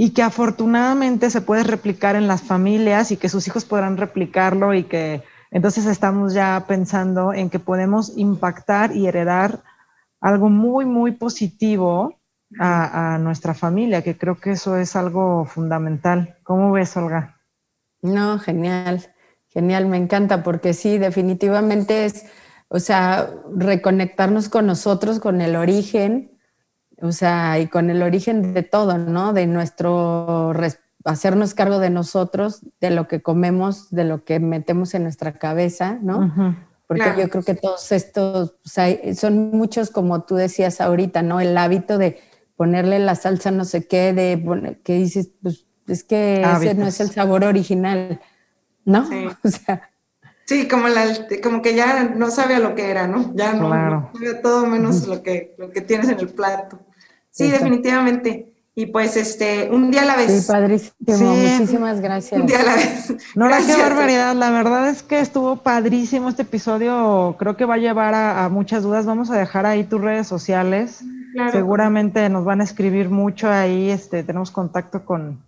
y que afortunadamente se puede replicar en las familias y que sus hijos podrán replicarlo y que entonces estamos ya pensando en que podemos impactar y heredar algo muy, muy positivo a, nuestra familia, que creo que eso es algo fundamental. ¿Cómo ves, Olga? No, genial, genial, me encanta, porque sí, definitivamente es, o sea, reconectarnos con nosotros, con el origen, o sea, y con el origen de todo, ¿no? De nuestro, hacernos cargo de nosotros, de lo que comemos, de lo que metemos en nuestra cabeza, ¿no? Porque yo creo que todos estos, o sea, son muchos, como tú decías ahorita, ¿no? El hábito de ponerle la salsa no sé qué, de que dices, pues es que ese no es el sabor original, ¿no? Sí. O sea. Sí, como, la, como que ya no sabe a lo que era, ¿no? Ya no, sabe todo menos lo que, lo que tienes en el plato. Sí, definitivamente. Y pues este, un día a la vez. Sí, padrísimo. Muchísimas gracias. Un día a la vez. Nora, qué barbaridad. La verdad es que estuvo padrísimo este episodio. Creo que va a llevar a, muchas dudas. Vamos a dejar ahí tus redes sociales. Seguramente nos van a escribir mucho ahí. Este, tenemos contacto con,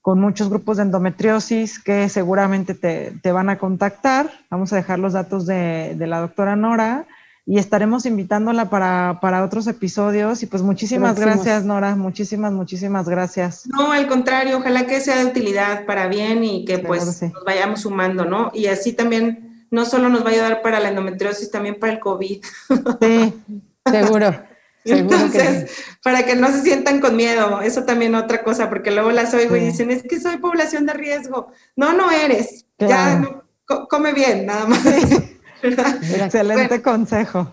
con muchos grupos de endometriosis que seguramente te, te, van a contactar. Vamos a dejar los datos de, de la doctora Nora y estaremos invitándola para, para otros episodios. Y pues muchísimas gracias, Nora, muchísimas, muchísimas gracias. No, al contrario, ojalá que sea de utilidad para bien y que pues nos vayamos sumando, ¿no? Y así también no solo nos va a ayudar para la endometriosis, también para el COVID. Sí, seguro. Entonces, para que no se sientan con miedo, eso también otra cosa, porque luego las oigo y dicen, es que soy población de riesgo. No, no eres. Ya come bien, nada más. Excelente consejo.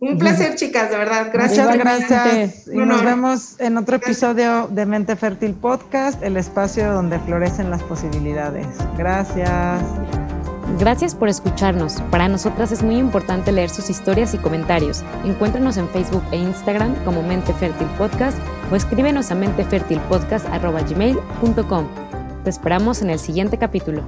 Un placer, chicas, de verdad. Gracias. Muchas gracias. Y nos vemos en otro episodio de Mente Fértil Podcast, el espacio donde florecen las posibilidades. Gracias. Gracias por escucharnos. Para nosotras es muy importante leer sus historias y comentarios. Encuéntranos en Facebook e Instagram como Mente Fértil Podcast o escríbenos a mentefertilpodcast.gmail.com. Te esperamos en el siguiente capítulo.